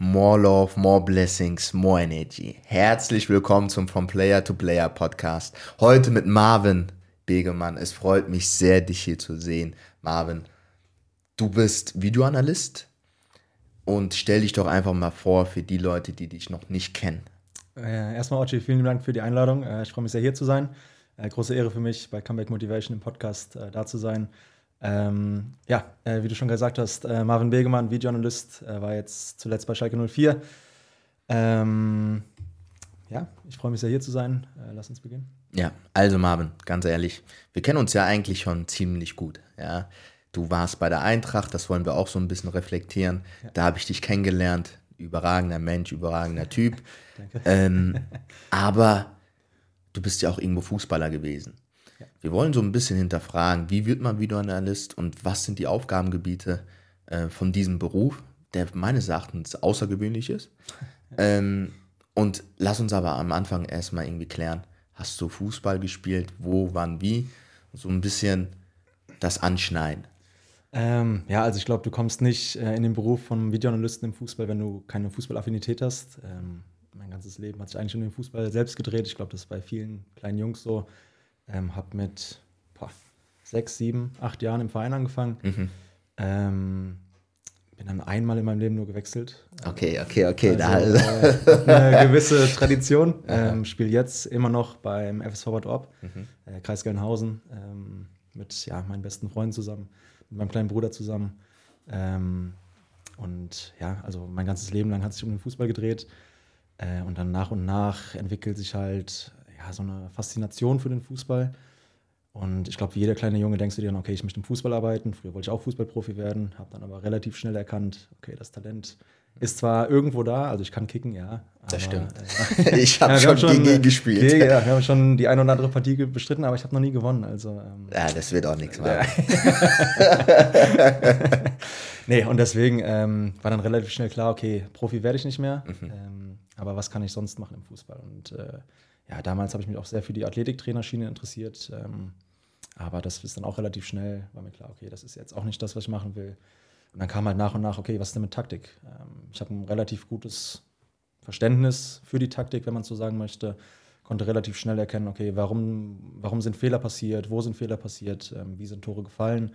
More Love, More Blessings, More Energy. Herzlich willkommen zum From Player to Player Podcast. Heute mit Marvin Begemann. Es freut mich sehr, dich hier zu sehen. Marvin, du bist Videoanalyst und stell dich doch einfach mal vor für die Leute, die dich noch nicht kennen. Äh, erstmal, Ochi, vielen Dank für die Einladung. Äh, ich freue mich sehr, hier zu sein. Äh, große Ehre für mich, bei Comeback Motivation im Podcast da zu sein. Ähm, ja, äh, wie du schon gesagt hast, äh, Marvin Begemann, Videoanalyst, äh, war jetzt zuletzt bei Schalke 04. Ähm, ja, ich freue mich sehr hier zu sein. Äh, lass uns beginnen. Ja, also Marvin, ganz ehrlich, wir kennen uns ja eigentlich schon ziemlich gut. Ja, du warst bei der Eintracht, das wollen wir auch so ein bisschen reflektieren. Ja. Da habe ich dich kennengelernt, überragender Mensch, überragender Typ. Danke. Ähm, aber du bist ja auch irgendwo Fußballer gewesen. Wir wollen so ein bisschen hinterfragen, wie wird man Videoanalyst und was sind die Aufgabengebiete äh, von diesem Beruf, der meines Erachtens außergewöhnlich ist. ähm, und lass uns aber am Anfang erstmal irgendwie klären, hast du Fußball gespielt, wo, wann, wie? So ein bisschen das Anschneiden. Ähm, ja, also ich glaube, du kommst nicht äh, in den Beruf von Videoanalysten im Fußball, wenn du keine Fußballaffinität hast. Ähm, mein ganzes Leben hat sich eigentlich um den Fußball selbst gedreht. Ich glaube, das ist bei vielen kleinen Jungs so. Ähm, habe mit boah, sechs, sieben, acht Jahren im Verein angefangen. Mhm. Ähm, bin dann einmal in meinem Leben nur gewechselt. Okay, okay, okay. Also, äh, eine gewisse Tradition. Ähm, Spiele jetzt immer noch beim FSV Bad Orb, mhm. äh, Kreis Gelnhausen, ähm, mit ja, meinen besten Freunden zusammen, mit meinem kleinen Bruder zusammen. Ähm, und ja, also mein ganzes Leben lang hat sich um den Fußball gedreht. Äh, und dann nach und nach entwickelt sich halt ja, so eine Faszination für den Fußball. Und ich glaube, wie jeder kleine Junge denkst du dir dann, okay, ich möchte im Fußball arbeiten. Früher wollte ich auch Fußballprofi werden, habe dann aber relativ schnell erkannt, okay, das Talent ist zwar irgendwo da, also ich kann kicken, ja. das stimmt. Äh, ich habe ja, schon, gegen gespielt. Okay, ja, wir haben schon die eine oder andere Partie bestritten, aber ich habe noch nie gewonnen. Also, ähm, ja, das wird auch nichts mehr. nee, und deswegen ähm, war dann relativ schnell klar, okay, Profi werde ich nicht mehr. Mhm. Ähm, aber was kann ich sonst machen im Fußball? Und äh, ja, damals habe ich mich auch sehr für die Athletiktrainerschiene interessiert. Ähm, aber das ist dann auch relativ schnell, war mir klar, okay, das ist jetzt auch nicht das, was ich machen will. Und dann kam halt nach und nach, okay, was ist denn mit Taktik? Ähm, ich habe ein relativ gutes Verständnis für die Taktik, wenn man so sagen möchte. Konnte relativ schnell erkennen, okay, warum, warum sind Fehler passiert, wo sind Fehler passiert, ähm, wie sind Tore gefallen.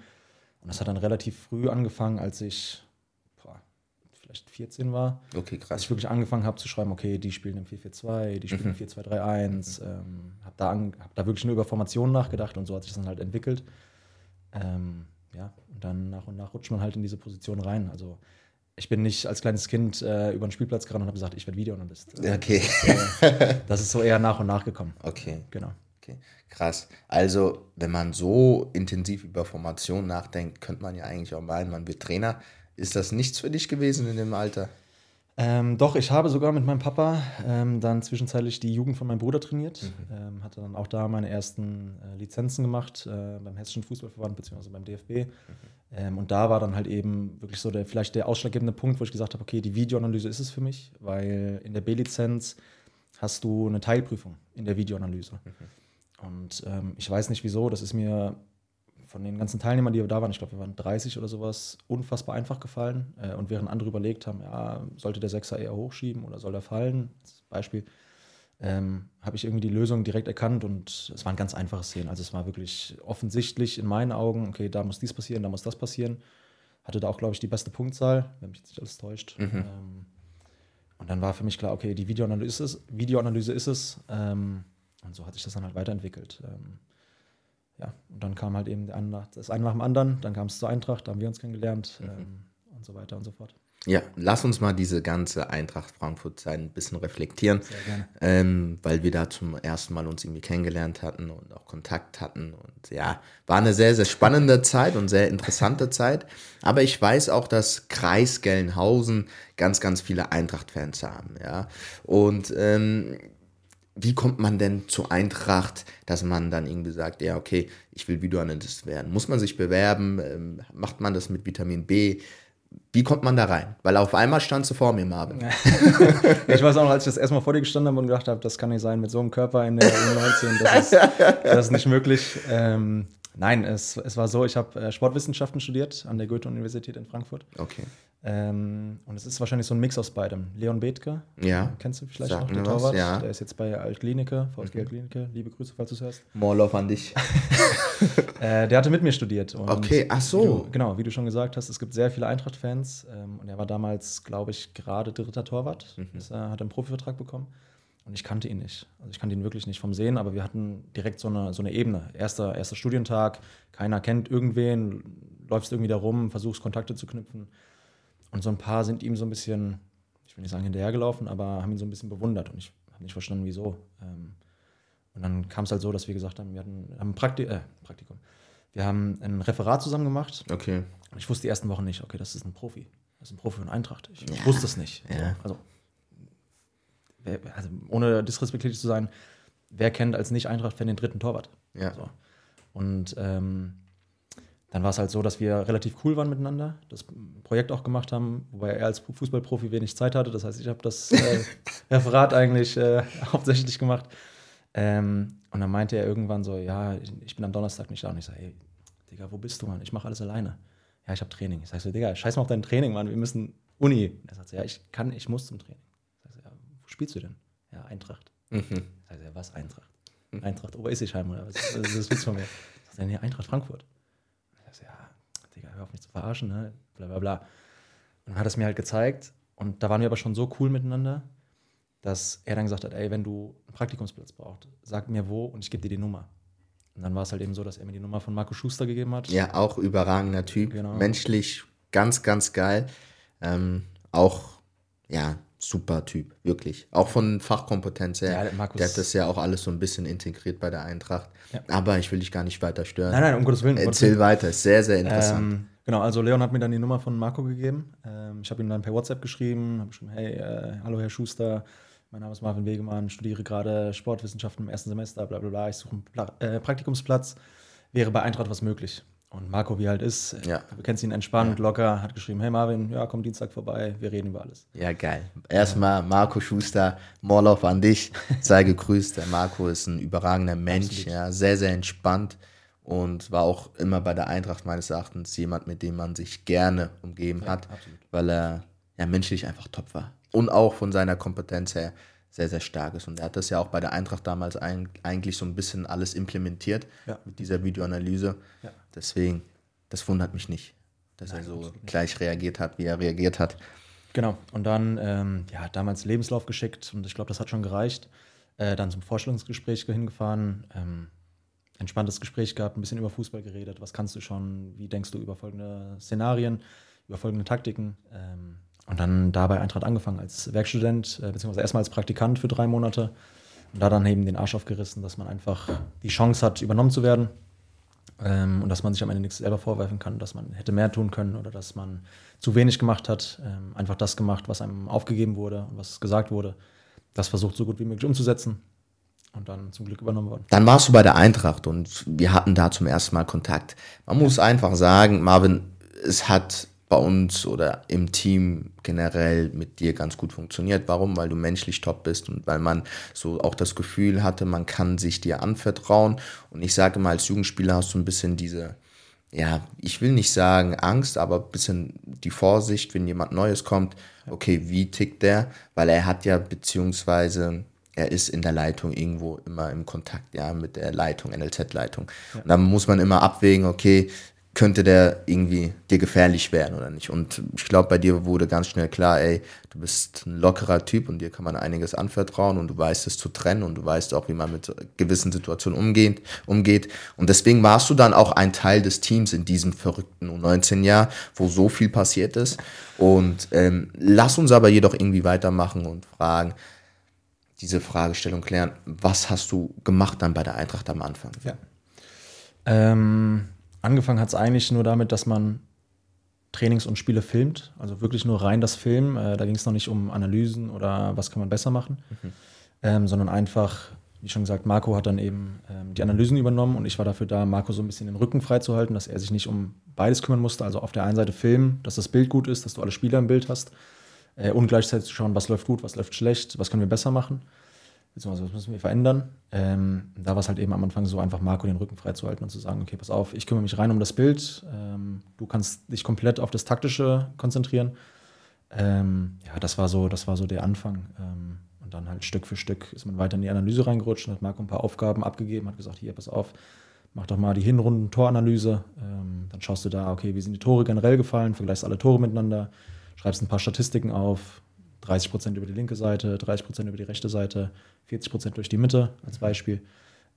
Und das hat dann relativ früh angefangen, als ich vielleicht 14 war. Okay, krass. Als ich wirklich angefangen habe zu schreiben, okay, die spielen im 4-4-2, die spielen mhm. im 4-2-3-1. Mhm. Ähm, habe da, hab da wirklich nur über Formationen nachgedacht und so hat sich das dann halt entwickelt. Ähm, ja, und dann nach und nach rutscht man halt in diese Position rein. Also ich bin nicht als kleines Kind äh, über den Spielplatz gerannt und habe gesagt, ich werde Videoanalyst. Okay. Das ist, äh, das ist so eher nach und nach gekommen. Okay. Genau. Okay, krass. Also, wenn man so intensiv über Formation nachdenkt, könnte man ja eigentlich auch meinen, man wird Trainer. Ist das nichts für dich gewesen in dem Alter? Ähm, doch, ich habe sogar mit meinem Papa ähm, dann zwischenzeitlich die Jugend von meinem Bruder trainiert. Mhm. Ähm, hatte dann auch da meine ersten äh, Lizenzen gemacht äh, beim Hessischen Fußballverband bzw. beim DFB. Mhm. Ähm, und da war dann halt eben wirklich so der, vielleicht der ausschlaggebende Punkt, wo ich gesagt habe, okay, die Videoanalyse ist es für mich, weil in der B-Lizenz hast du eine Teilprüfung in der Videoanalyse. Mhm. Und ähm, ich weiß nicht wieso, das ist mir von den ganzen Teilnehmern, die da waren, ich glaube, wir waren 30 oder sowas, unfassbar einfach gefallen. Äh, und während andere überlegt haben, ja, sollte der Sechser eher hochschieben oder soll er fallen, als Beispiel, ähm, habe ich irgendwie die Lösung direkt erkannt und es waren ganz einfache Szenen. Also es war wirklich offensichtlich in meinen Augen, okay, da muss dies passieren, da muss das passieren. Hatte da auch, glaube ich, die beste Punktzahl, wenn mich jetzt nicht alles täuscht. Mhm. Ähm, und dann war für mich klar, okay, die Videoanalyse ist es. Videoanalyse ist es ähm, und so hat sich das dann halt weiterentwickelt. Ähm, ja, und dann kam halt eben das eine nach dem anderen, dann kam es zur Eintracht, da haben wir uns kennengelernt mhm. ähm, und so weiter und so fort. Ja, lass uns mal diese ganze Eintracht Frankfurt-Zeit ein bisschen reflektieren, ähm, weil wir da zum ersten Mal uns irgendwie kennengelernt hatten und auch Kontakt hatten. Und ja, war eine sehr, sehr spannende Zeit und sehr interessante Zeit. Aber ich weiß auch, dass Kreis Gelnhausen ganz, ganz viele Eintracht-Fans haben. Ja, und ähm, wie kommt man denn zur Eintracht, dass man dann irgendwie sagt, ja, okay, ich will Videoanalyst werden? Muss man sich bewerben? Ähm, macht man das mit Vitamin B? Wie kommt man da rein? Weil auf einmal standst du vor mir, Marvin. ich weiß auch noch, als ich das erstmal vor dir gestanden habe und gedacht habe, das kann nicht sein mit so einem Körper in der U19, das ist, das ist nicht möglich. Ähm, Nein, es, es war so, ich habe äh, Sportwissenschaften studiert an der Goethe-Universität in Frankfurt. Okay. Ähm, und es ist wahrscheinlich so ein Mix aus beidem. Leon Bethke, Ja. kennst du vielleicht Sagt noch, was, Torwart? ja. Mhm. Der ist jetzt bei Altklinike, VSG Altklinike. Liebe Grüße, falls du es hörst. More love an dich. Äh, der hatte mit mir studiert. Okay, ach so. Wie du, genau, wie du schon gesagt hast, es gibt sehr viele Eintracht-Fans. Ähm, und er war damals, glaube ich, gerade dritter Torwart. Mhm. Ist, äh, hat einen Profivertrag bekommen. Und ich kannte ihn nicht. Also ich kannte ihn wirklich nicht vom Sehen, aber wir hatten direkt so eine, so eine Ebene. Erster, erster Studientag, keiner kennt irgendwen, läufst irgendwie da rum, versuchst Kontakte zu knüpfen. Und so ein paar sind ihm so ein bisschen, ich will nicht sagen hinterhergelaufen, aber haben ihn so ein bisschen bewundert. Und ich habe nicht verstanden, wieso. Ähm, und dann kam es halt so, dass wir gesagt haben, wir hatten, haben ein Prakti äh, Praktikum. Wir haben ein Referat zusammen gemacht. Okay. Und ich wusste die ersten Wochen nicht, okay, das ist ein Profi. Das ist ein Profi von Eintracht. Ich, ich wusste es nicht. Ja. So, also, also, ohne disrespektierlich zu sein, wer kennt als Nicht-Eintracht-Fan den dritten Torwart? Ja. So. Und ähm, dann war es halt so, dass wir relativ cool waren miteinander, das Projekt auch gemacht haben, wobei er als Fußballprofi wenig Zeit hatte. Das heißt, ich habe das äh, Referat eigentlich äh, hauptsächlich gemacht. Ähm, und dann meinte er irgendwann so, ja, ich- bin am Donnerstag nicht da. Und ich sage, hey, Digga, wo bist du, Mann? Ich mache alles alleine. Ja, ich habe Training. Ich sage so, Digga, scheiß mal auf dein Training, Mann. Wir müssen Uni. Und er sagt so, ja, ich kann, ich muss zum Training. Ich sage so, ja, wo spielst du denn? Ja, Eintracht. Mhm. Ich sage so, ja, was Eintracht? Eintracht Oberessischheim oder was? Was willst du von mir? Ich sage, nee, Eintracht Frankfurt. Und er sagt, ja, Digga, hör auf mich zu verarschen, ne? Bla bla bla. Und dann hat es mir halt gezeigt. Und da waren wir aber schon so cool miteinander, dass er dann gesagt hat, ey, wenn du einen Praktikumsplatz brauchst, sag mir wo und ich gebe dir die Nummer. Und dann war es halt eben so, dass er mir die Nummer von Marco Schuster gegeben hat. Ja, auch überragender Typ. Genau. Menschlich ganz, ganz geil. Ähm, auch, ja, super Typ, wirklich. Auch von Fachkompetenz her. Ja, der Markus- der hat das ja auch alles so ein bisschen integriert bei der Eintracht. Ja. Aber ich will dich gar nicht weiter stören. Nein, nein, um Gottes Willen. um Erzähl Willen. weiter, ist sehr, sehr interessant. Ähm, genau, also Leon hat mir dann die Nummer von Marco gegeben. Ähm, ich habe ihm dann per WhatsApp geschrieben, habe geschrieben, hey, äh, hallo Herr Schuster, mein Name ist Marvin Wegemann, studiere gerade Sportwissenschaften im ersten Semester, bla bla bla, ich suche einen Pla äh, Praktikumsplatz, wäre bei Eintracht was möglich. Und Marco, wie er halt ist, Ja. du kennst ihn entspannt, locker, hat geschrieben, hey Marvin, ja, komm Dienstag vorbei, wir reden über alles. Ja, geil. Erstmal Marco Schuster, Morloff an dich. Sei gegrüßt. Der Marco ist ein überragender Mensch, Absolut. ja, sehr, sehr entspannt und war auch immer bei der Eintracht meines Erachtens jemand, mit dem man sich gerne umgeben hat, absolut. weil er ja menschlich einfach top war. Und auch von seiner Kompetenz her sehr, sehr stark ist. Und er hat das ja auch bei der Eintracht damals ein, eigentlich so ein bisschen alles implementiert Ja. mit dieser Videoanalyse. Ja. Deswegen, das wundert mich nicht, dass er so gleich reagiert hat, wie er reagiert hat. Genau, und dann, ähm, ja, damals Lebenslauf geschickt und ich glaube, das hat schon gereicht. Äh, dann zum Vorstellungsgespräch hingefahren, ähm, entspanntes Gespräch gehabt, ein bisschen über Fußball geredet. Was kannst du schon? Wie denkst du über folgende Szenarien, über folgende Taktiken? Ähm, und dann dabei Eintracht angefangen als Werkstudent, äh, beziehungsweise erstmal als Praktikant für drei Monate. Und da dann eben den Arsch aufgerissen, dass man einfach die Chance hat, übernommen zu werden. Ähm, und dass man sich am Ende nichts selber vorwerfen kann, dass man hätte mehr tun können oder dass man zu wenig gemacht hat. Ähm, einfach das gemacht, was einem aufgegeben wurde und was gesagt wurde. Das versucht so gut wie möglich umzusetzen und dann zum Glück übernommen worden. Dann warst du bei der Eintracht und wir hatten da zum ersten Mal Kontakt. Man muss einfach sagen, Marvin, es hat bei uns oder im Team generell mit dir ganz gut funktioniert. Warum? Weil du menschlich top bist und weil man so auch das Gefühl hatte, man kann sich dir anvertrauen. Und ich sage mal, als Jugendspieler hast du ein bisschen diese, ja, ich will nicht sagen Angst, aber ein bisschen die Vorsicht, wenn jemand Neues kommt, okay, wie tickt der? Weil er hat ja beziehungsweise er ist in der Leitung irgendwo immer im Kontakt, ja, mit der Leitung, NLZ-Leitung. Und dann muss man immer abwägen, okay, könnte der irgendwie dir gefährlich werden oder nicht. Und ich glaube, bei dir wurde ganz schnell klar, ey, du bist ein lockerer Typ und dir kann man einiges anvertrauen und du weißt es zu trennen und du weißt auch, wie man mit gewissen Situationen umgeht. umgeht. Und deswegen warst du dann auch ein Teil des Teams in diesem verrückten U19-Jahr, wo so viel passiert ist. Und ähm, lass uns aber jedoch irgendwie weitermachen und fragen, diese Fragestellung klären, was hast du gemacht dann bei der Eintracht am Anfang? Ja. Ähm, angefangen hat es eigentlich nur damit, dass man Trainings und Spiele filmt, also wirklich nur rein das Film. Äh, da ging es noch nicht um Analysen oder was kann man besser machen, ähm, sondern einfach, wie schon gesagt, Marco hat dann eben ähm, die Analysen übernommen und ich war dafür da, Marco so ein bisschen den Rücken freizuhalten, dass er sich nicht um beides kümmern musste. Also auf der einen Seite filmen, dass das Bild gut ist, dass du alle Spieler im Bild hast äh, und gleichzeitig zu schauen, was läuft gut, was läuft schlecht, was können wir besser machen. Beziehungsweise was müssen wir verändern. Ähm, da war es halt eben am Anfang so einfach, Marco den Rücken freizuhalten und zu sagen, okay, pass auf, ich kümmere mich rein um das Bild, ähm, du kannst dich komplett auf das Taktische konzentrieren. Ähm, ja, das war so, das war so der Anfang. Ähm, und dann halt Stück für Stück ist man weiter in die Analyse reingerutscht und hat Marco ein paar Aufgaben abgegeben, hat gesagt, hier, pass auf, mach doch mal die Hinrunden-Toranalyse. Ähm, dann schaust du da, okay, wie sind die Tore generell gefallen, vergleichst alle Tore miteinander, schreibst ein paar Statistiken auf, 30 Prozent über die linke Seite, 30 Prozent über die rechte Seite, 40 Prozent durch die Mitte als Beispiel.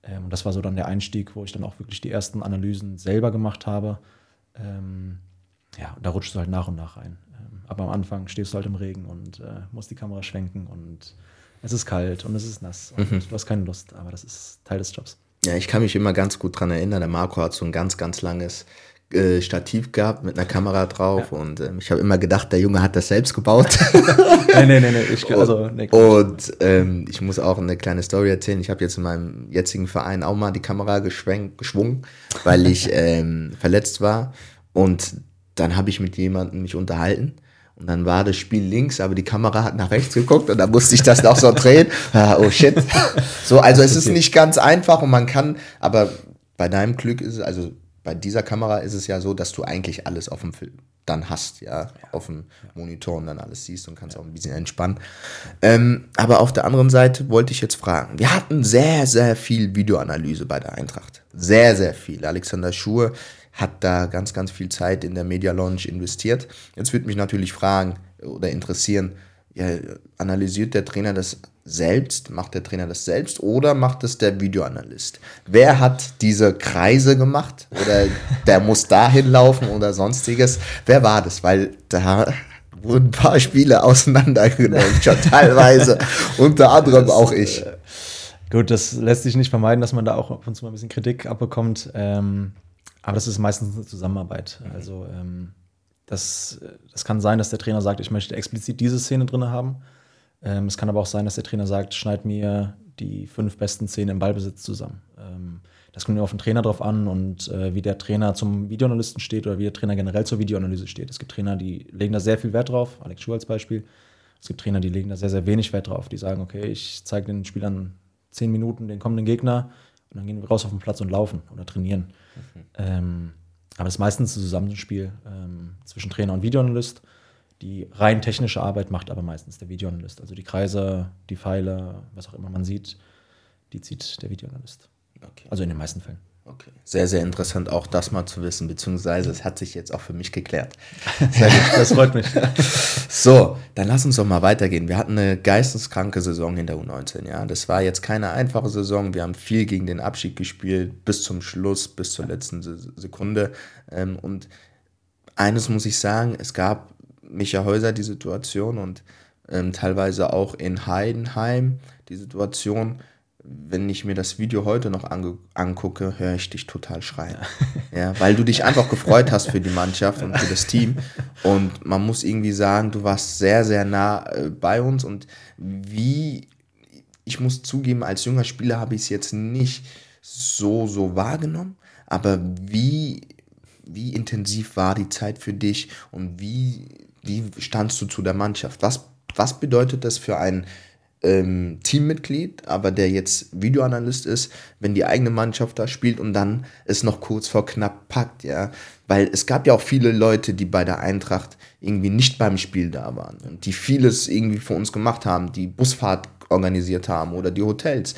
Ähm, und das war so dann der Einstieg, wo ich dann auch wirklich die ersten Analysen selber gemacht habe. Ähm, ja, und da rutschst du halt nach und nach rein. Ähm, aber am Anfang stehst du halt im Regen und äh, musst die Kamera schwenken und es ist kalt und es ist nass und mhm. du hast keine Lust, aber das ist Teil des Jobs. Ja, ich kann mich immer ganz gut daran erinnern, der Marco hat so ein ganz, ganz langes äh, Stativ gehabt mit einer Kamera drauf ja. und ähm, ich habe immer gedacht, der Junge hat das selbst gebaut. nee, nee, nee, nee. Ich, also, nee, und ähm, ich muss auch eine kleine Story erzählen. Ich habe jetzt in meinem jetzigen Verein auch mal die Kamera geschwungen, weil ich ähm, verletzt war und dann habe ich mit jemandem mich unterhalten. Und dann war das Spiel links, aber die Kamera hat nach rechts geguckt und da musste ich das noch so drehen. Ah, oh shit. So, also es ist nicht ganz einfach und man kann, aber bei deinem Glück ist es, also bei dieser Kamera ist es ja so, dass du eigentlich alles auf dem Film dann hast, ja, ja. auf dem Monitor und dann alles siehst und kannst ja. auch ein bisschen entspannen. Ähm, aber auf der anderen Seite wollte ich jetzt fragen, wir hatten sehr, sehr viel Videoanalyse bei der Eintracht. Sehr, sehr viel. Alexander Schur hat da ganz, ganz viel Zeit in der Media Launch investiert. Jetzt würde mich natürlich fragen oder interessieren, ja, analysiert der Trainer das selbst? Macht der Trainer das selbst oder macht es der Videoanalyst? Wer hat diese Kreise gemacht oder der muss dahin laufen oder sonstiges? Wer war das? Weil da wurden ein paar Spiele auseinandergenommen, schon teilweise, unter anderem auch ich. Äh, gut, das lässt sich nicht vermeiden, dass man da auch ab und zu mal ein bisschen Kritik abbekommt. Ähm, aber das ist meistens eine Zusammenarbeit. Also ähm, das, das kann sein, dass der Trainer sagt, ich möchte explizit diese Szene drin haben. Ähm, es kann aber auch sein, dass der Trainer sagt, schneid mir die fünf besten Szenen im Ballbesitz zusammen. Ähm, das kommt ja auf den Trainer drauf an und äh, wie der Trainer zum Videoanalysten steht oder wie der Trainer generell zur Videoanalyse steht. Es gibt Trainer, die legen da sehr viel Wert drauf, Alex Schuh als Beispiel. Es gibt Trainer, die legen da sehr, sehr wenig Wert drauf. Die sagen, okay, ich zeige den Spielern zehn Minuten den kommenden Gegner und dann gehen wir raus auf den Platz und laufen oder trainieren. Mhm. Ähm, aber es ist meistens ein Zusammenspiel ähm, zwischen Trainer und Videoanalyst. Die rein technische Arbeit macht aber meistens der Videoanalyst. Also die Kreise, die Pfeile, was auch immer man sieht, die zieht der Videoanalyst. Okay. Also in den meisten Fällen. Okay. Sehr, sehr interessant, auch das mal zu wissen, beziehungsweise es hat sich jetzt auch für mich geklärt. Sehr gut, das freut mich. so, dann lass uns doch mal weitergehen. Wir hatten eine geisteskranke Saison in der U19, ja. Das war jetzt keine einfache Saison. Wir haben viel gegen den Abschied gespielt, bis zum Schluss, bis zur letzten Sekunde. Ähm, und eines muss ich sagen, es gab Micha Häuser die Situation und ähm, teilweise auch in Heidenheim die Situation, wenn ich mir das Video heute noch angucke, höre ich dich total schreien. Ja, weil du dich einfach gefreut hast für die Mannschaft und für das Team. Und man muss irgendwie sagen, du warst sehr, sehr nah äh, bei uns. Und wie, ich muss zugeben, als junger Spieler habe ich es jetzt nicht so, so wahrgenommen. Aber wie, wie intensiv war die Zeit für dich und wie, wie standst du zu der Mannschaft? Was, was bedeutet das für einen ähm, Teammitglied, aber der jetzt Videoanalyst ist, wenn die eigene Mannschaft da spielt und dann es noch kurz vor knapp packt, ja. Weil es gab ja auch viele Leute, die bei der Eintracht irgendwie nicht beim Spiel da waren und die vieles irgendwie für uns gemacht haben, die Busfahrt organisiert haben oder die Hotels.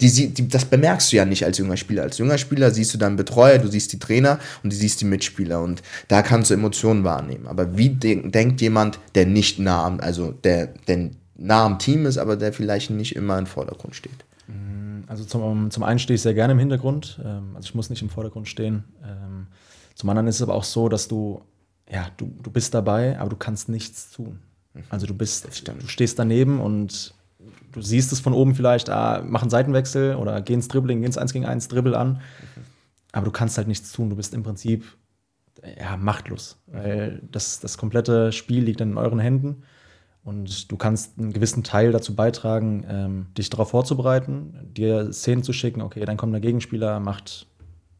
Die, die, das bemerkst du ja nicht als junger Spieler. Als junger Spieler siehst du deinen Betreuer, du siehst die Trainer und du siehst die Mitspieler und da kannst du Emotionen wahrnehmen. Aber wie de denkt jemand, der nicht nah, also der, der nah am Team ist, aber der vielleicht nicht immer im Vordergrund steht? Mm, also zum, zum einen stehe ich sehr gerne im Hintergrund. Ähm, also ich muss nicht im Vordergrund stehen. Ähm, zum anderen ist es aber auch so, dass du, ja, du, du bist dabei, aber du kannst nichts tun. Mhm. Also du bist, du stehst daneben und du siehst es von oben vielleicht, ah, mach einen Seitenwechsel oder geh ins Dribbling, geh ins 1 gegen 1, dribbel an. Mhm. Aber du kannst halt nichts tun. Du bist im Prinzip ja, machtlos. Weil das, das komplette Spiel liegt dann in euren Händen. Und du kannst einen gewissen Teil dazu beitragen, ähm, dich darauf vorzubereiten, dir Szenen zu schicken, okay, dann kommt der Gegenspieler, macht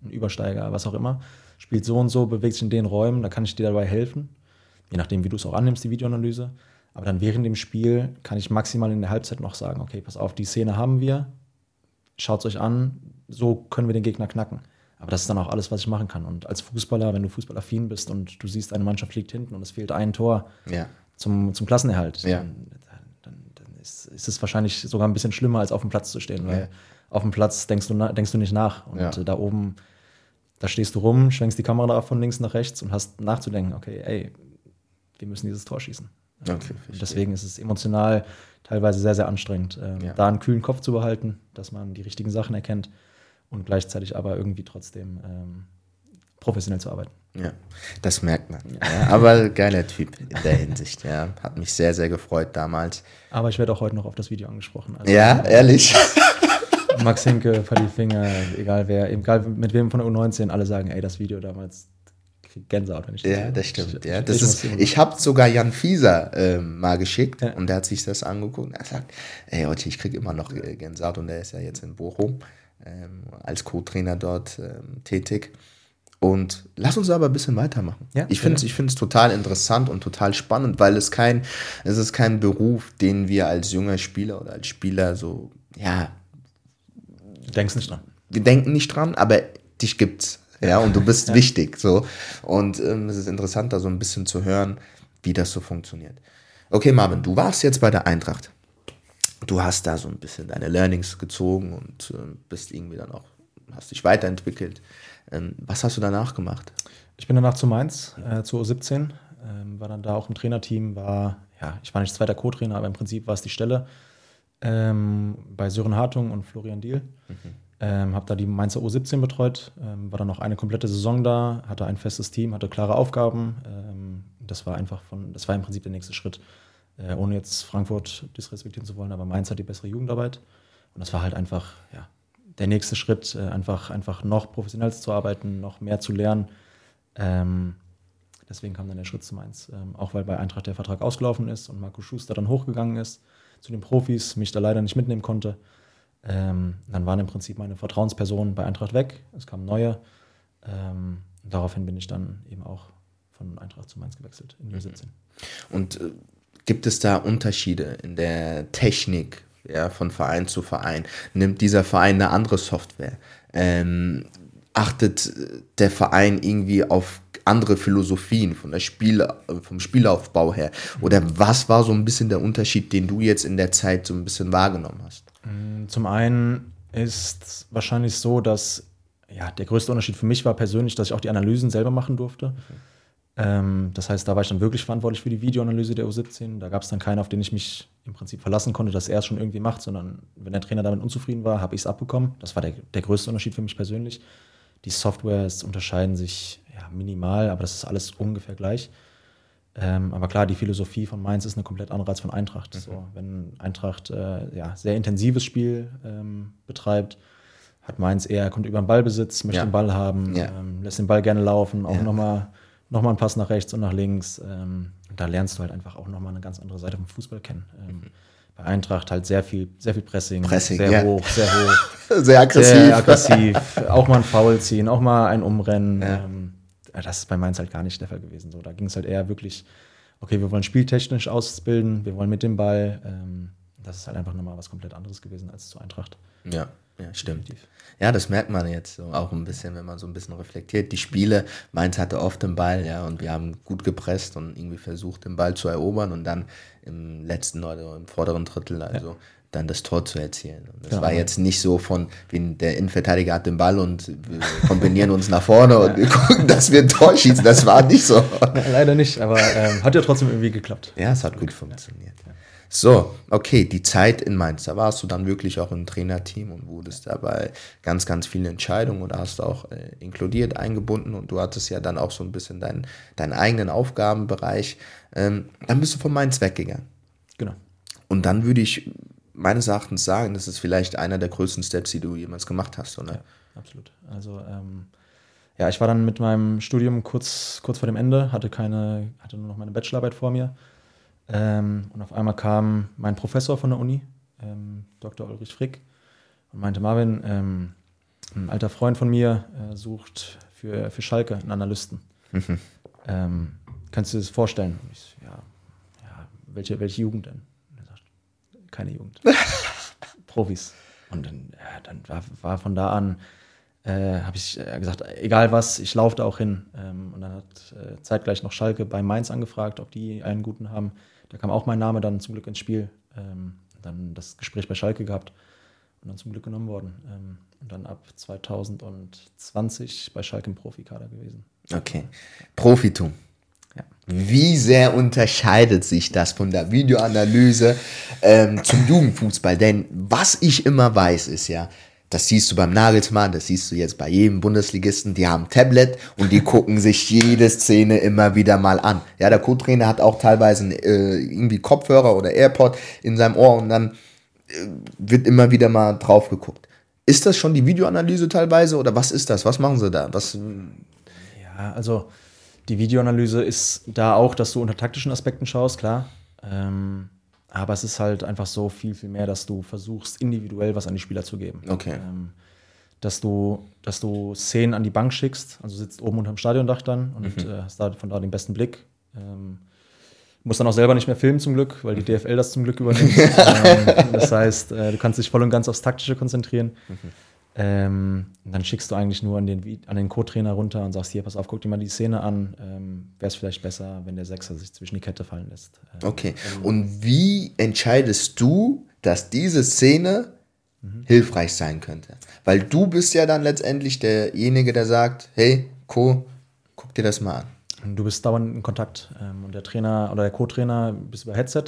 einen Übersteiger, was auch immer, spielt so und so, bewegt sich in den Räumen, da kann ich dir dabei helfen, je nachdem, wie du es auch annimmst, die Videoanalyse. Aber dann während dem Spiel kann ich maximal in der Halbzeit noch sagen, okay, pass auf, die Szene haben wir, schaut es euch an, so können wir den Gegner knacken. Aber das ist dann auch alles, was ich machen kann. Und als Fußballer, wenn du fußballaffin bist und du siehst, eine Mannschaft liegt hinten und es fehlt ein Tor ja. zum, zum Klassenerhalt, ja. dann, dann, dann ist, ist, es wahrscheinlich sogar ein bisschen schlimmer, als auf dem Platz zu stehen. Weil ja. auf dem Platz denkst du, denkst du nicht nach. Und da oben, da stehst du rum, schwenkst die Kamera von links nach rechts und hast nachzudenken, okay, ey, wir müssen dieses Tor schießen. Okay, deswegen ist es emotional teilweise sehr, sehr anstrengend, ähm, ja. da einen kühlen Kopf zu behalten, dass man die richtigen Sachen erkennt und gleichzeitig aber irgendwie trotzdem ähm, professionell zu arbeiten. Ja, das merkt man. Ja, aber geiler Typ in der Hinsicht, ja. Hat mich sehr, sehr gefreut damals. Aber ich werde auch heute noch auf das Video angesprochen. Also, ja, äh, ehrlich. Max Hinke, Paddy Finger, egal wer, egal mit wem von der U19, alle sagen, ey, das Video damals, Gänsehaut, wenn ich das Ja, das stimmt. Ich, ja, das ich ist, ich habe sogar Jan Fieser ähm, mal geschickt ja. und der hat sich das angeguckt und er sagt, ey, heute, ich kriege immer noch äh, Gänsehaut und der ist ja jetzt in Bochum ähm, als Co-Trainer dort ähm, tätig. Und lass uns aber ein bisschen weitermachen. Ja, ich finde es ich total interessant und total spannend, weil es kein, es ist kein Beruf, den wir als junger Spieler oder als Spieler so, ja. Du denkst nicht dran. Wir denken nicht dran, aber dich gibt's. Ja, und du bist ja. wichtig. So. Und ähm, es ist interessant, da so ein bisschen zu hören, wie das so funktioniert. Okay, Marvin, du warst jetzt bei der Eintracht. Du hast da so ein bisschen deine Learnings gezogen und äh, bist irgendwie dann auch, hast dich weiterentwickelt. Ähm, was hast du danach gemacht? Ich bin danach zu Mainz, äh, zu U17, ähm, war dann da auch im Trainerteam, war, ja, ich war nicht zweiter Co-Trainer, aber im Prinzip war es die Stelle ähm, bei Sören Hartung und Florian Diel. Mhm. Ähm, habe da die Mainzer U17 betreut, ähm, war dann noch eine komplette Saison da, hatte ein festes Team, hatte klare Aufgaben. Ähm, das war einfach von, das war im Prinzip der nächste Schritt, äh, ohne jetzt Frankfurt disrespektieren zu wollen, aber Mainz hat die bessere Jugendarbeit. Und das war halt einfach, ja, der nächste Schritt, äh, einfach, einfach noch professioneller zu arbeiten, noch mehr zu lernen. Ähm, deswegen kam dann der Schritt zu Mainz. Ähm, auch weil bei Eintracht der Vertrag ausgelaufen ist und Marco Schuster dann hochgegangen ist zu den Profis, mich da leider nicht mitnehmen konnte. Ähm, dann waren im Prinzip meine Vertrauenspersonen bei Eintracht weg, es kamen neue. Ähm, daraufhin bin ich dann eben auch von Eintracht zu Mainz gewechselt in die U17. Und äh, gibt es da Unterschiede in der Technik ja, von Verein zu Verein? Nimmt dieser Verein eine andere Software? Ähm, achtet der Verein irgendwie auf andere Philosophien von der Spiel, vom Spielaufbau her? Oder was war so ein bisschen der Unterschied, den du jetzt in der Zeit so ein bisschen wahrgenommen hast? Mm, zum einen ist wahrscheinlich so, dass ja, der größte Unterschied für mich war persönlich, dass ich auch die Analysen selber machen durfte. Okay. Ähm, das heißt, da war ich dann wirklich verantwortlich für die Videoanalyse der U17. Da gab es dann keinen, auf den ich mich im Prinzip verlassen konnte, dass er es schon irgendwie macht, sondern wenn der Trainer damit unzufrieden war, habe ich es abbekommen. Das war der, der größte Unterschied für mich persönlich. Die Softwares unterscheiden sich ja, minimal, aber das ist alles ungefähr gleich. Ähm, aber klar, die Philosophie von Mainz ist eine komplett andere als von Eintracht. Mhm. So, wenn Eintracht äh, ja, sehr intensives Spiel ähm, betreibt, hat Mainz eher, kommt über den Ballbesitz, möchte ja. den Ball haben, ja. ähm, lässt den Ball gerne laufen, auch ja. nochmal noch mal einen Pass nach rechts und nach links. Ähm, und da lernst du halt einfach auch nochmal eine ganz andere Seite vom Fußball kennen. Ähm, mhm. Bei Eintracht halt sehr viel, sehr viel Pressing, Pressing sehr ja. hoch, sehr hoch. sehr aggressiv. Sehr aggressiv. auch mal ein Foul ziehen, auch mal ein Umrennen. Ähm, das ist bei Mainz halt gar nicht der Fall gewesen. So, da ging es halt eher wirklich, okay, wir wollen spieltechnisch ausbilden, wir wollen mit dem Ball. Ähm, das ist halt einfach nochmal was komplett anderes gewesen als zu Eintracht. Ja, ja stimmt. Definitiv. Ja, das merkt man jetzt so auch ein bisschen, wenn man so ein bisschen reflektiert. Die Spiele, Mainz hatte oft den Ball, ja, und wir haben gut gepresst und irgendwie versucht, den Ball zu erobern und dann im letzten oder im vorderen Drittel, also ja dann das Tor zu erzielen. Und das genau. war jetzt nicht so von, wie der Innenverteidiger hat den Ball und wir kombinieren uns nach vorne und wir gucken, dass wir ein Tor schießen. Das war nicht so. Leider nicht, aber ähm, hat ja trotzdem irgendwie geklappt. Ja, es hat gut funktioniert. Ja. So, okay, die Zeit in Mainz, da warst du dann wirklich auch im Trainerteam und wurdest dabei ganz, ganz viele Entscheidungen oder hast auch äh, inkludiert, eingebunden und du hattest ja dann auch so ein bisschen deinen, deinen eigenen Aufgabenbereich. Ähm, dann bist du von Mainz weggegangen. Genau. Und dann würde ich meines Erachtens sagen, das ist vielleicht einer der größten Steps, die du jemals gemacht hast, oder? Ja, absolut. Also ähm, ja, ich war dann mit meinem Studium kurz, kurz vor dem Ende, hatte keine, hatte nur noch meine Bachelorarbeit vor mir. Ähm, und auf einmal kam mein Professor von der Uni, ähm, Dr. Ulrich Frick, und meinte, Marvin, ähm, ein alter Freund von mir äh, sucht für, für Schalke einen Analysten. Mhm. Ähm, kannst du dir das vorstellen? Ich, ja, welche, welche Jugend denn? Keine Jugend. Profis. Und dann, ja, dann war, war von da an, äh, habe ich äh, gesagt, egal was, ich laufe da auch hin. Ähm, und dann hat äh, zeitgleich noch Schalke bei Mainz angefragt, ob die einen guten haben. Da kam auch mein Name dann zum Glück ins Spiel. Ähm, dann das Gespräch bei Schalke gehabt und dann zum Glück genommen worden. Ähm, und dann ab 2020 bei Schalke im Profikader gewesen. Okay. Profitum. Ja. Wie sehr unterscheidet sich das von der Videoanalyse ähm, zum Jugendfußball? Denn was ich immer weiß, ist ja, das siehst du beim Nagelsmann, das siehst du jetzt bei jedem Bundesligisten, die haben Tablet und die gucken sich jede Szene immer wieder mal an. Ja, der Co-Trainer hat auch teilweise äh, irgendwie Kopfhörer oder AirPod in seinem Ohr und dann äh, wird immer wieder mal drauf geguckt. Ist das schon die Videoanalyse teilweise oder was ist das? Was machen sie da? Was, Ja, also die Videoanalyse ist da auch, dass du unter taktischen Aspekten schaust, klar. Ähm, aber es ist halt einfach so viel, viel mehr, dass du versuchst, individuell was an die Spieler zu geben. Okay. Ähm, dass du, dass du Szenen an die Bank schickst, also sitzt oben unterm Stadiondach dann und äh, hast da von da den besten Blick. Ähm, musst dann auch selber nicht mehr filmen zum Glück, weil die DFL das zum Glück übernimmt. ähm, das heißt, äh, du kannst dich voll und ganz aufs Taktische konzentrieren. Ähm, dann schickst du eigentlich nur an den, an den Co-Trainer runter und sagst, hier, pass auf, guck dir mal die Szene an. Ähm, Wäre es vielleicht besser, wenn der Sechser sich zwischen die Kette fallen lässt. Ähm, okay. Und wie entscheidest du, dass diese Szene hilfreich sein könnte? Weil du bist ja dann letztendlich derjenige, der sagt, hey, Co, guck dir das mal an. Du bist dauernd in Kontakt. Ähm, und der Trainer oder der Co-Trainer bist über Headset.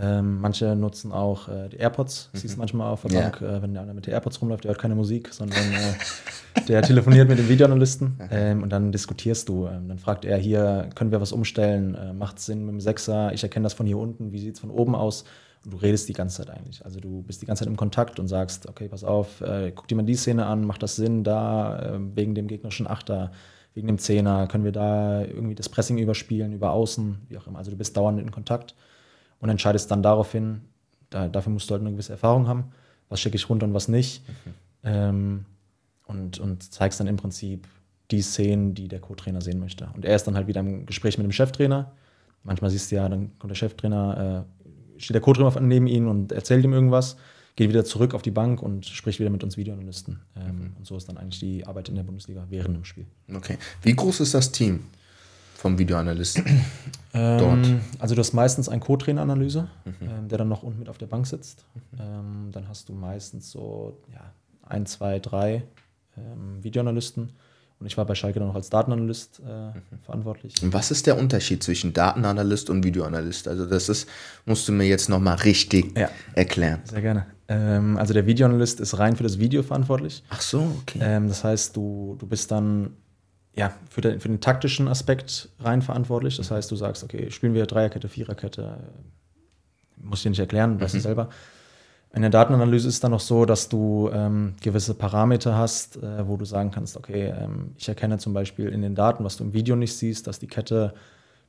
Ähm, manche nutzen auch äh, die AirPods. Siehst du manchmal auf der Ja. Bank, äh, wenn der einer mit den AirPods rumläuft, der hört keine Musik, sondern äh, der telefoniert mit dem Videoanalysten. Ähm, und dann diskutierst du. Ähm, dann fragt er hier, können wir was umstellen? Äh, Macht es Sinn mit dem Sechser? Ich erkenne das von hier unten. Wie sieht es von oben aus? Und du redest die ganze Zeit eigentlich. Also du bist die ganze Zeit im Kontakt und sagst, okay, pass auf, äh, guck dir mal die Szene an, macht das Sinn da, äh, wegen dem gegnerischen Achter, wegen dem Zehner, können wir da irgendwie das Pressing überspielen, über Außen, wie auch immer. Also du bist dauernd in Kontakt und entscheidest dann daraufhin, da, dafür musst du halt eine gewisse Erfahrung haben, was schicke ich runter und was nicht. Ähm, und, und zeigst dann im Prinzip die Szenen, die der Co-Trainer sehen möchte. Und er ist dann halt wieder im Gespräch mit dem Cheftrainer. Manchmal siehst du ja, dann kommt der Cheftrainer, äh, steht der Co-Trainer neben ihm und erzählt ihm irgendwas, geht wieder zurück auf die Bank und spricht wieder mit uns Videoanalysten. Ähm, Und so ist dann eigentlich die Arbeit in der Bundesliga während dem Spiel. Okay. Wie groß ist das Team vom Videoanalysten? Ähm, also du hast meistens eine Co-Trainer-Analyse, ähm, der dann noch unten mit auf der Bank sitzt. Ähm, dann hast du meistens so ja, ein, zwei, drei ähm, Videoanalysten. Und ich war bei Schalke dann noch als Datenanalyst äh, verantwortlich. Und was ist der Unterschied zwischen Datenanalyst und Videoanalyst? Also das ist, musst du mir jetzt nochmal richtig Ja. erklären. Sehr gerne. Ähm, also der Videoanalyst ist rein für das Video verantwortlich. Ach so, okay. Ähm, das heißt, du, du bist dann ja, für, den, für den taktischen Aspekt rein verantwortlich. Das heißt, du sagst, okay, spielen wir Dreierkette, Viererkette, muss ich dir nicht erklären, weißt du selber. In der Datenanalyse ist dann noch so, dass du ähm, gewisse Parameter hast, äh, wo du sagen kannst, okay, ähm, ich erkenne zum Beispiel in den Daten, was du im Video nicht siehst, dass die Kette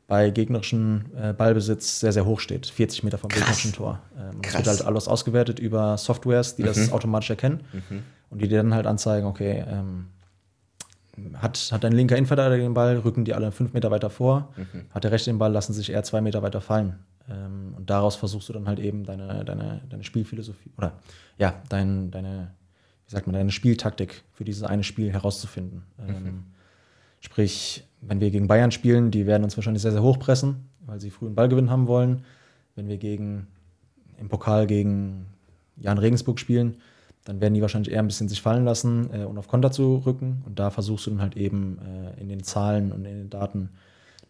bei gegnerischen äh, Ballbesitz sehr, sehr hoch steht, 40 Meter vom gegnerischen Tor. Ähm, und es wird Krass. halt alles ausgewertet über Softwares, die das automatisch erkennen und die dir dann halt anzeigen, okay, ähm, hat, hat dein linker Innenverteidiger den Ball, rücken die alle fünf Meter weiter vor. Hat der rechte den Ball, lassen sich eher zwei Meter weiter fallen. Ähm, und daraus versuchst du dann halt eben deine, deine, deine Spielphilosophie oder ja, dein, deine, wie sagt man, deine Spieltaktik für dieses eine Spiel herauszufinden. Ähm, sprich, wenn wir gegen Bayern spielen, die werden uns wahrscheinlich sehr, sehr hoch pressen, weil sie früh einen Ballgewinn haben wollen. Wenn wir gegen im Pokal gegen Jan Regensburg spielen, dann werden die wahrscheinlich eher ein bisschen sich fallen lassen äh, und auf Konter zu rücken. Und da versuchst du dann halt eben äh, in den Zahlen und in den Daten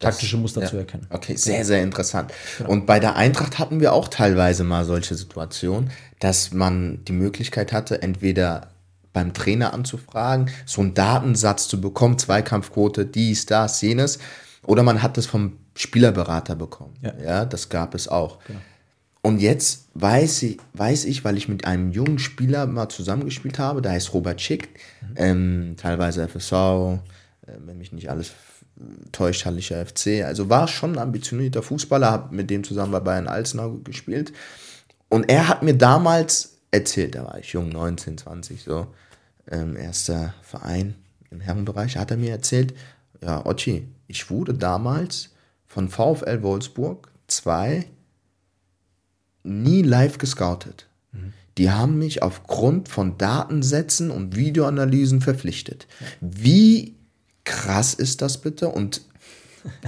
taktische Muster ja. zu erkennen. Okay, sehr, sehr interessant. Und bei der Eintracht hatten wir auch teilweise mal solche Situationen, dass man die Möglichkeit hatte, entweder beim Trainer anzufragen, so einen Datensatz zu bekommen, Zweikampfquote, dies, das, jenes, oder man hat das vom Spielerberater bekommen. Ja. ja das gab es auch. Und jetzt weiß ich, weiß ich, weil ich mit einem jungen Spieler mal zusammengespielt habe, der heißt Robert Schick, ähm, teilweise FSV, äh, wenn mich nicht alles f- täuscht, Hallischer FC. Also war schon ein ambitionierter Fußballer, habe mit dem zusammen bei Bayern Alzenau gespielt. Und er hat mir damals erzählt, da war ich jung, 19, 20, so, ähm, erster Verein im Herrenbereich, hat er mir erzählt, ja, Ochi, ich wurde damals von VfL Wolfsburg 2 nie live gescoutet. Mhm. Die haben mich aufgrund von Datensätzen und Videoanalysen verpflichtet. Wie krass ist das bitte? Und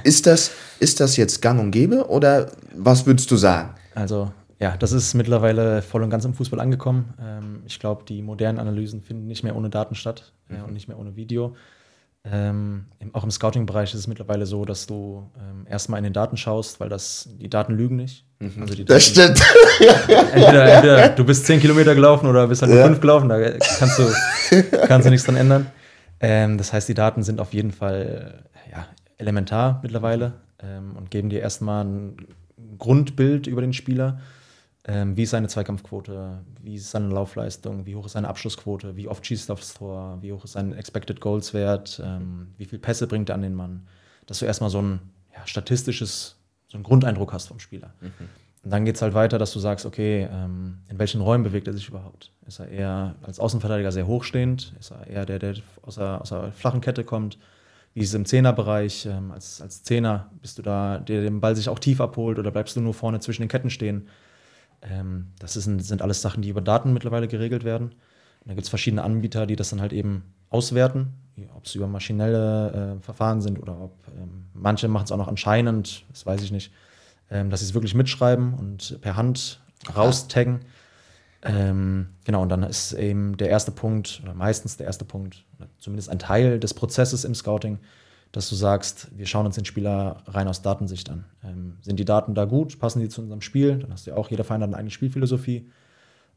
ist das, ist das jetzt gang und gäbe oder was würdest du sagen? Also, ja, das ist mittlerweile voll und ganz im Fußball angekommen. Ähm, ich glaube, die modernen Analysen finden nicht mehr ohne Daten statt mhm. äh, und nicht mehr ohne Video. Ähm, auch im Scouting-Bereich ist es mittlerweile so, dass du ähm, erstmal in den Daten schaust, weil das, die Daten lügen nicht. Mhm. Also die das Daten, stimmt. Entweder, entweder du bist 10 Kilometer gelaufen oder bist halt nur Ja. 5 gelaufen, da kannst du, kannst du nichts dran ändern. Ähm, das heißt, die Daten sind auf jeden Fall äh, ja, elementar mittlerweile ähm, und geben dir erstmal ein Grundbild über den Spieler. Ähm, wie ist seine Zweikampfquote? Wie ist seine Laufleistung? Wie hoch ist seine Abschlussquote? Wie oft schießt er aufs Tor? Wie hoch ist sein Expected Goals Wert? Ähm, wie viele Pässe bringt er an den Mann? Dass du erstmal so ein ja, statistisches, so einen Grundeindruck hast vom Spieler. Und dann geht es halt weiter, dass du sagst, okay, ähm, in welchen Räumen bewegt er sich überhaupt? Ist er eher als Außenverteidiger sehr hochstehend? Ist er eher der, der aus der, aus der flachen Kette kommt? Wie ist es im Zehnerbereich? Ähm, als, als Zehner bist du da, der den Ball sich auch tief abholt oder bleibst du nur vorne zwischen den Ketten stehen? Ähm, das ist sind alles Sachen, die über Daten mittlerweile geregelt werden. Und da gibt es verschiedene Anbieter, die das dann halt eben auswerten, ob es über maschinelle äh, Verfahren sind oder ob ähm, manche machen es auch noch anscheinend, das weiß ich nicht, ähm, dass sie es wirklich mitschreiben und per Hand raustaggen. Ähm, genau, und dann ist eben der erste Punkt, oder meistens der erste Punkt, zumindest ein Teil des Prozesses im Scouting, dass du sagst, wir schauen uns den Spieler rein aus Datensicht an. Ähm, sind die Daten da gut? Passen die zu unserem Spiel? Dann hast du ja auch, jeder Verein hat eine eigene Spielphilosophie.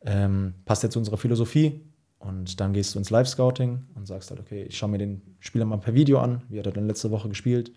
Ähm, passt der zu unserer Philosophie? Und dann gehst du ins Live-Scouting und sagst halt, okay, ich schaue mir den Spieler mal per Video an. Wie hat er denn letzte Woche gespielt?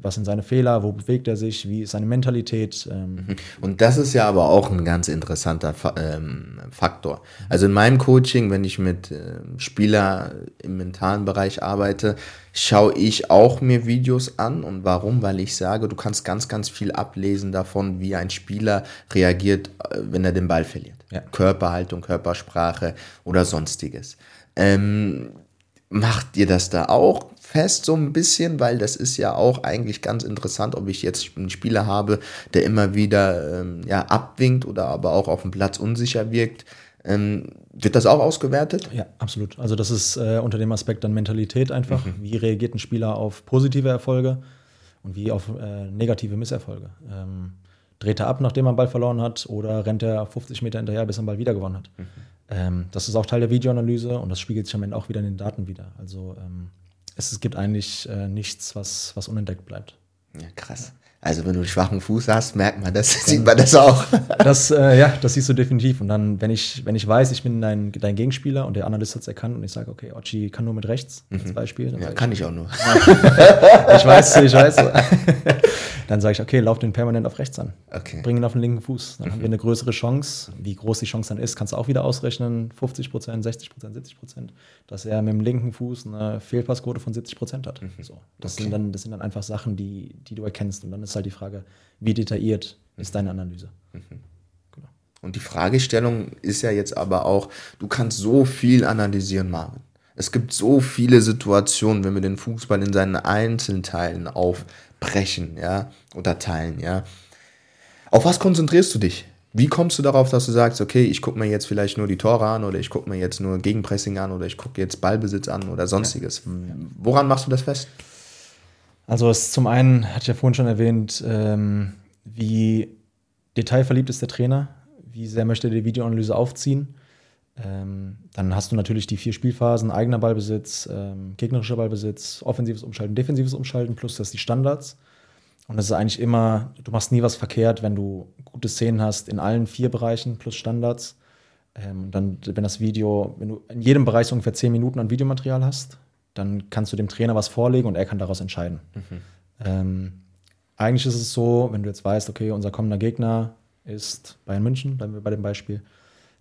Was sind seine Fehler? Wo bewegt er sich? Wie ist seine Mentalität? Ähm, Und das ist ja aber auch ein ganz interessanter Fa ähm, Faktor. Also in meinem Coaching, wenn ich mit ähm, Spieler im mentalen Bereich arbeite, schaue ich auch mir Videos an. Und warum? Weil ich sage, du kannst ganz, ganz viel ablesen davon, wie ein Spieler reagiert, äh, wenn er den Ball verliert. Ja. Körperhaltung, Körpersprache oder sonstiges. Ähm, macht ihr das da auch fest so ein bisschen? Weil das ist ja auch eigentlich ganz interessant, ob ich jetzt einen Spieler habe, der immer wieder ähm, ja, abwinkt oder aber auch auf dem Platz unsicher wirkt. Ähm, wird das auch ausgewertet? Ja, absolut. Also das ist äh, unter dem Aspekt dann Mentalität einfach. Wie reagiert ein Spieler auf positive Erfolge und wie auf äh, negative Misserfolge? Ähm, dreht er ab, nachdem er einen Ball verloren hat, oder rennt er 50 Meter hinterher, bis er einen Ball wieder gewonnen hat? Ähm, das ist auch Teil der Videoanalyse und das spiegelt sich am Ende auch wieder in den Daten wieder. Also ähm, es, es gibt eigentlich äh, nichts, was, was unentdeckt bleibt. Ja, krass. Also wenn du einen schwachen Fuß hast, merkt man das, sieht man das auch. Das, äh, ja, das siehst du definitiv. Und dann, wenn ich, wenn ich weiß, ich bin dein, dein Gegenspieler und der Analyst hat es erkannt und ich sage, okay, Ochi kann nur mit rechts als Beispiel. Ja, kann ich auch nur. Ich weiß, ich weiß. Dann sage ich, okay, lauf den permanent auf rechts an. Okay. Bring ihn auf den linken Fuß. Dann haben wir eine größere Chance. Wie groß die Chance dann ist, kannst du auch wieder ausrechnen. 50 Prozent, 60 Prozent, 70 Prozent. Dass er mit dem linken Fuß eine Fehlpassquote von 70 Prozent hat. So. Das, Okay. sind dann, das sind dann einfach Sachen, die, die du erkennst. Und dann ist halt die Frage, wie detailliert ist deine Analyse? Und die Fragestellung ist ja jetzt aber auch, du kannst so viel analysieren, Marvin. Es gibt so viele Situationen, wenn wir den Fußball in seinen Einzelteilen aufbrechen, ja, oder teilen, ja. Auf was konzentrierst du dich? Wie kommst du darauf, dass du sagst, okay, ich gucke mir jetzt vielleicht nur die Tore an oder ich gucke mir jetzt nur Gegenpressing an oder ich gucke jetzt Ballbesitz an oder sonstiges? Woran machst du das fest? Also es zum einen, hatte ich ja vorhin schon erwähnt, ähm, wie detailverliebt ist der Trainer, wie sehr möchte er die Videoanalyse aufziehen. Ähm, dann hast du natürlich die vier Spielphasen, eigener Ballbesitz, ähm, gegnerischer Ballbesitz, offensives Umschalten, defensives Umschalten, plus das die Standards. Und das ist eigentlich immer, du machst nie was verkehrt, wenn du gute Szenen hast in allen vier Bereichen plus Standards. Ähm, dann, wenn das Video, wenn du in jedem Bereich so ungefähr zehn Minuten an Videomaterial hast, dann kannst du dem Trainer was vorlegen und er kann daraus entscheiden. Ähm, eigentlich ist es so, wenn du jetzt weißt, okay, unser kommender Gegner ist Bayern München, bleiben wir bei dem Beispiel,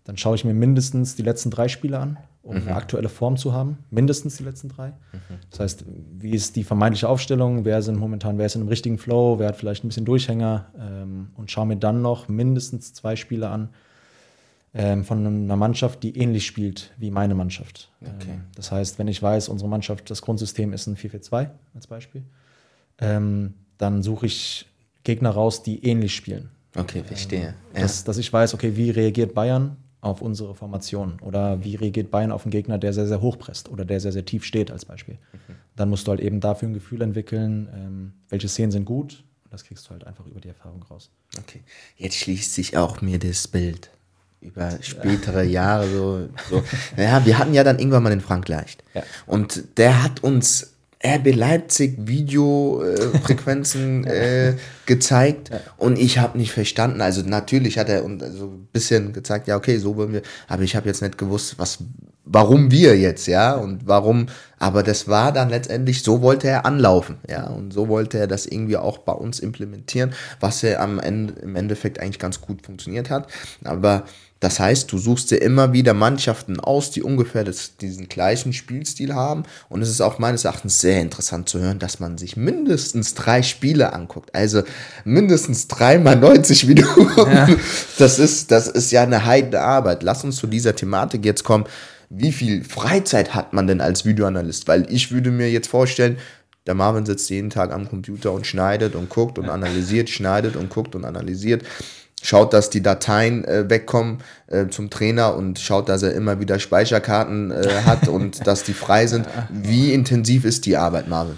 dann schaue ich mir mindestens die letzten drei Spiele an, um eine aktuelle Form zu haben. Mindestens die letzten drei. Das heißt, wie ist die vermeintliche Aufstellung? Wer sind momentan, wer ist in einem richtigen Flow? Wer hat vielleicht ein bisschen Durchhänger? Ähm, und schaue mir dann noch mindestens zwei Spiele an ähm, von einer Mannschaft, die ähnlich spielt wie meine Mannschaft. Okay. Ähm, das heißt, wenn ich weiß, unsere Mannschaft, das Grundsystem ist ein 4-4-2 als Beispiel, ähm, dann suche ich Gegner raus, die ähnlich spielen. Okay, verstehe. Ähm, dass, dass ich weiß, okay, wie reagiert Bayern auf unsere Formation oder wie reagiert Bayern auf einen Gegner, der sehr, sehr hoch presst oder der sehr, sehr tief steht als Beispiel. Mhm. Dann musst du halt eben dafür ein Gefühl entwickeln, ähm, welche Szenen sind gut und das kriegst du halt einfach über die Erfahrung raus. Okay, jetzt schließt sich auch mir das Bild über spätere Jahre so, so. Ja, wir hatten ja dann irgendwann mal den Frank Leicht. Ja. Und der hat uns RB Leipzig Videofrequenzen äh, äh, gezeigt ja. und ich habe nicht verstanden. Also natürlich hat er uns so ein bisschen gezeigt, ja okay, so wollen wir, aber ich habe jetzt nicht gewusst, was, warum wir jetzt, ja und warum. Aber das war dann letztendlich, so wollte er anlaufen, ja und so wollte er das irgendwie auch bei uns implementieren, was er am Ende im Endeffekt eigentlich ganz gut funktioniert hat. Aber das heißt, du suchst dir immer wieder Mannschaften aus, die ungefähr das, diesen gleichen Spielstil haben. Und es ist auch meines Erachtens sehr interessant zu hören, dass man sich mindestens drei Spiele anguckt. Also mindestens dreimal 90 Minuten. Ja. Das, ist, das ist ja eine heidene Arbeit. Lass uns zu dieser Thematik jetzt kommen. Wie viel Freizeit hat man denn als Videoanalyst? Weil ich würde mir jetzt vorstellen, der Marvin sitzt jeden Tag am Computer und schneidet und guckt und analysiert, schneidet und guckt und analysiert schaut, dass die Dateien äh, wegkommen äh, zum Trainer und schaut, dass er immer wieder Speicherkarten äh, hat und dass die frei sind. Wie intensiv ist die Arbeit, Marvin?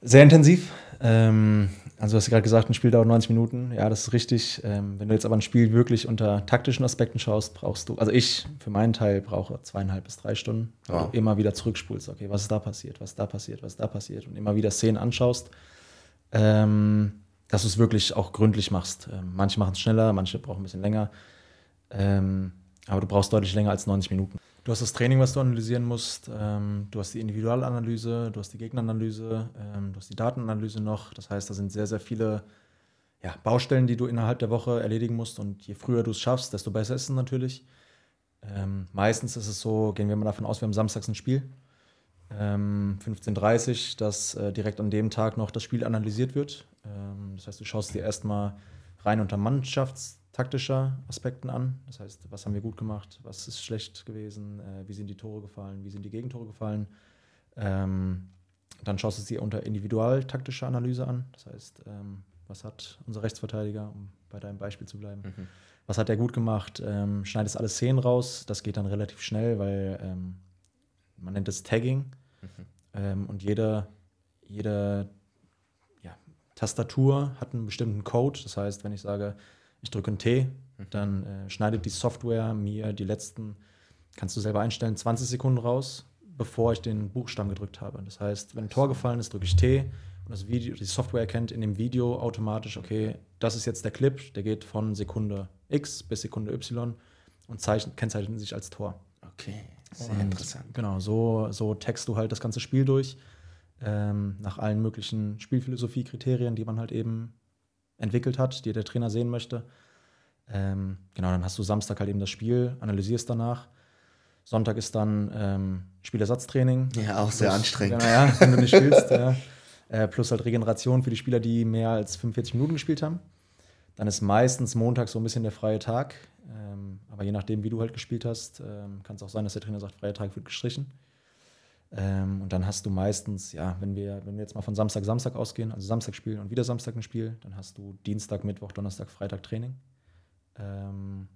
Sehr intensiv. Ähm, also du hast gerade gesagt, ein Spiel dauert 90 Minuten. Ja, das ist richtig. Ähm, wenn du jetzt aber ein Spiel wirklich unter taktischen Aspekten schaust, brauchst du, also ich für meinen Teil brauche zweieinhalb bis drei Stunden, wow. du immer wieder zurückspulst. Okay, was ist da passiert, was ist da passiert, was ist da passiert und immer wieder Szenen anschaust. Ähm, dass du es wirklich auch gründlich machst. Ähm, manche machen es schneller, manche brauchen ein bisschen länger. Ähm, aber du brauchst deutlich länger als 90 Minuten. Du hast das Training, was du analysieren musst. Ähm, du hast die Individualanalyse, du hast die Gegneranalyse, du hast die Datenanalyse noch. Das heißt, da sind sehr, sehr viele ja, Baustellen, die du innerhalb der Woche erledigen musst. Und je früher du es schaffst, desto besser ist es natürlich. Meistens ist es so, gehen wir mal davon aus, wir haben samstags ein Spiel ähm, 15.30 dass äh, direkt an dem Tag noch das Spiel analysiert wird. Ähm, das heißt, du schaust dir erstmal rein unter mannschaftstaktischer Aspekten an. Das heißt, was haben wir gut gemacht, was ist schlecht gewesen, äh, wie sind die Tore gefallen, wie sind die Gegentore gefallen. Ähm, dann schaust du sie unter individualtaktischer Analyse an. Das heißt, ähm, was hat unser Rechtsverteidiger, um bei deinem Beispiel zu bleiben, mhm. was hat er gut gemacht, ähm, schneidest alle Szenen raus. Das geht dann relativ schnell, weil ähm, man nennt es Tagging. Mhm. Ähm, und jede, jede ja, Tastatur hat einen bestimmten Code. Das heißt, wenn ich sage, ich drücke ein T, mhm. dann äh, schneidet die Software mir die letzten, kannst du selber einstellen, 20 Sekunden raus, bevor ich den Buchstaben gedrückt habe. Das heißt, wenn ein Tor gefallen ist, drücke ich T und das Video, die Software erkennt in dem Video automatisch, okay, das ist jetzt der Clip, der geht von Sekunde X bis Sekunde Y und zeichnet, kennzeichnet sich als Tor. Okay. Sehr und interessant. Genau, so, so text du halt das ganze Spiel durch, ähm, nach allen möglichen Spielphilosophie-Kriterien, die man halt eben entwickelt hat, die der Trainer sehen möchte. Ähm, genau, dann hast du Samstag halt eben das Spiel, analysierst danach. Sonntag ist dann ähm, Spielersatztraining. Ja, auch sehr plus, anstrengend. Ja, ja, wenn du nicht spielst. ja. Äh, plus halt Regeneration für die Spieler, die mehr als 45 Minuten gespielt haben. Dann ist meistens Montag so ein bisschen der freie Tag. Ähm, aber je nachdem, wie du halt gespielt hast, ähm, kann es auch sein, dass der Trainer sagt, freier Tag wird gestrichen. Ähm, und dann hast du meistens, ja, wenn wir, wenn wir jetzt mal von Samstag, Samstag ausgehen, also Samstag spielen und wieder Samstag ein Spiel, dann hast du Dienstag, Mittwoch, Donnerstag, Freitag Training. Ähm,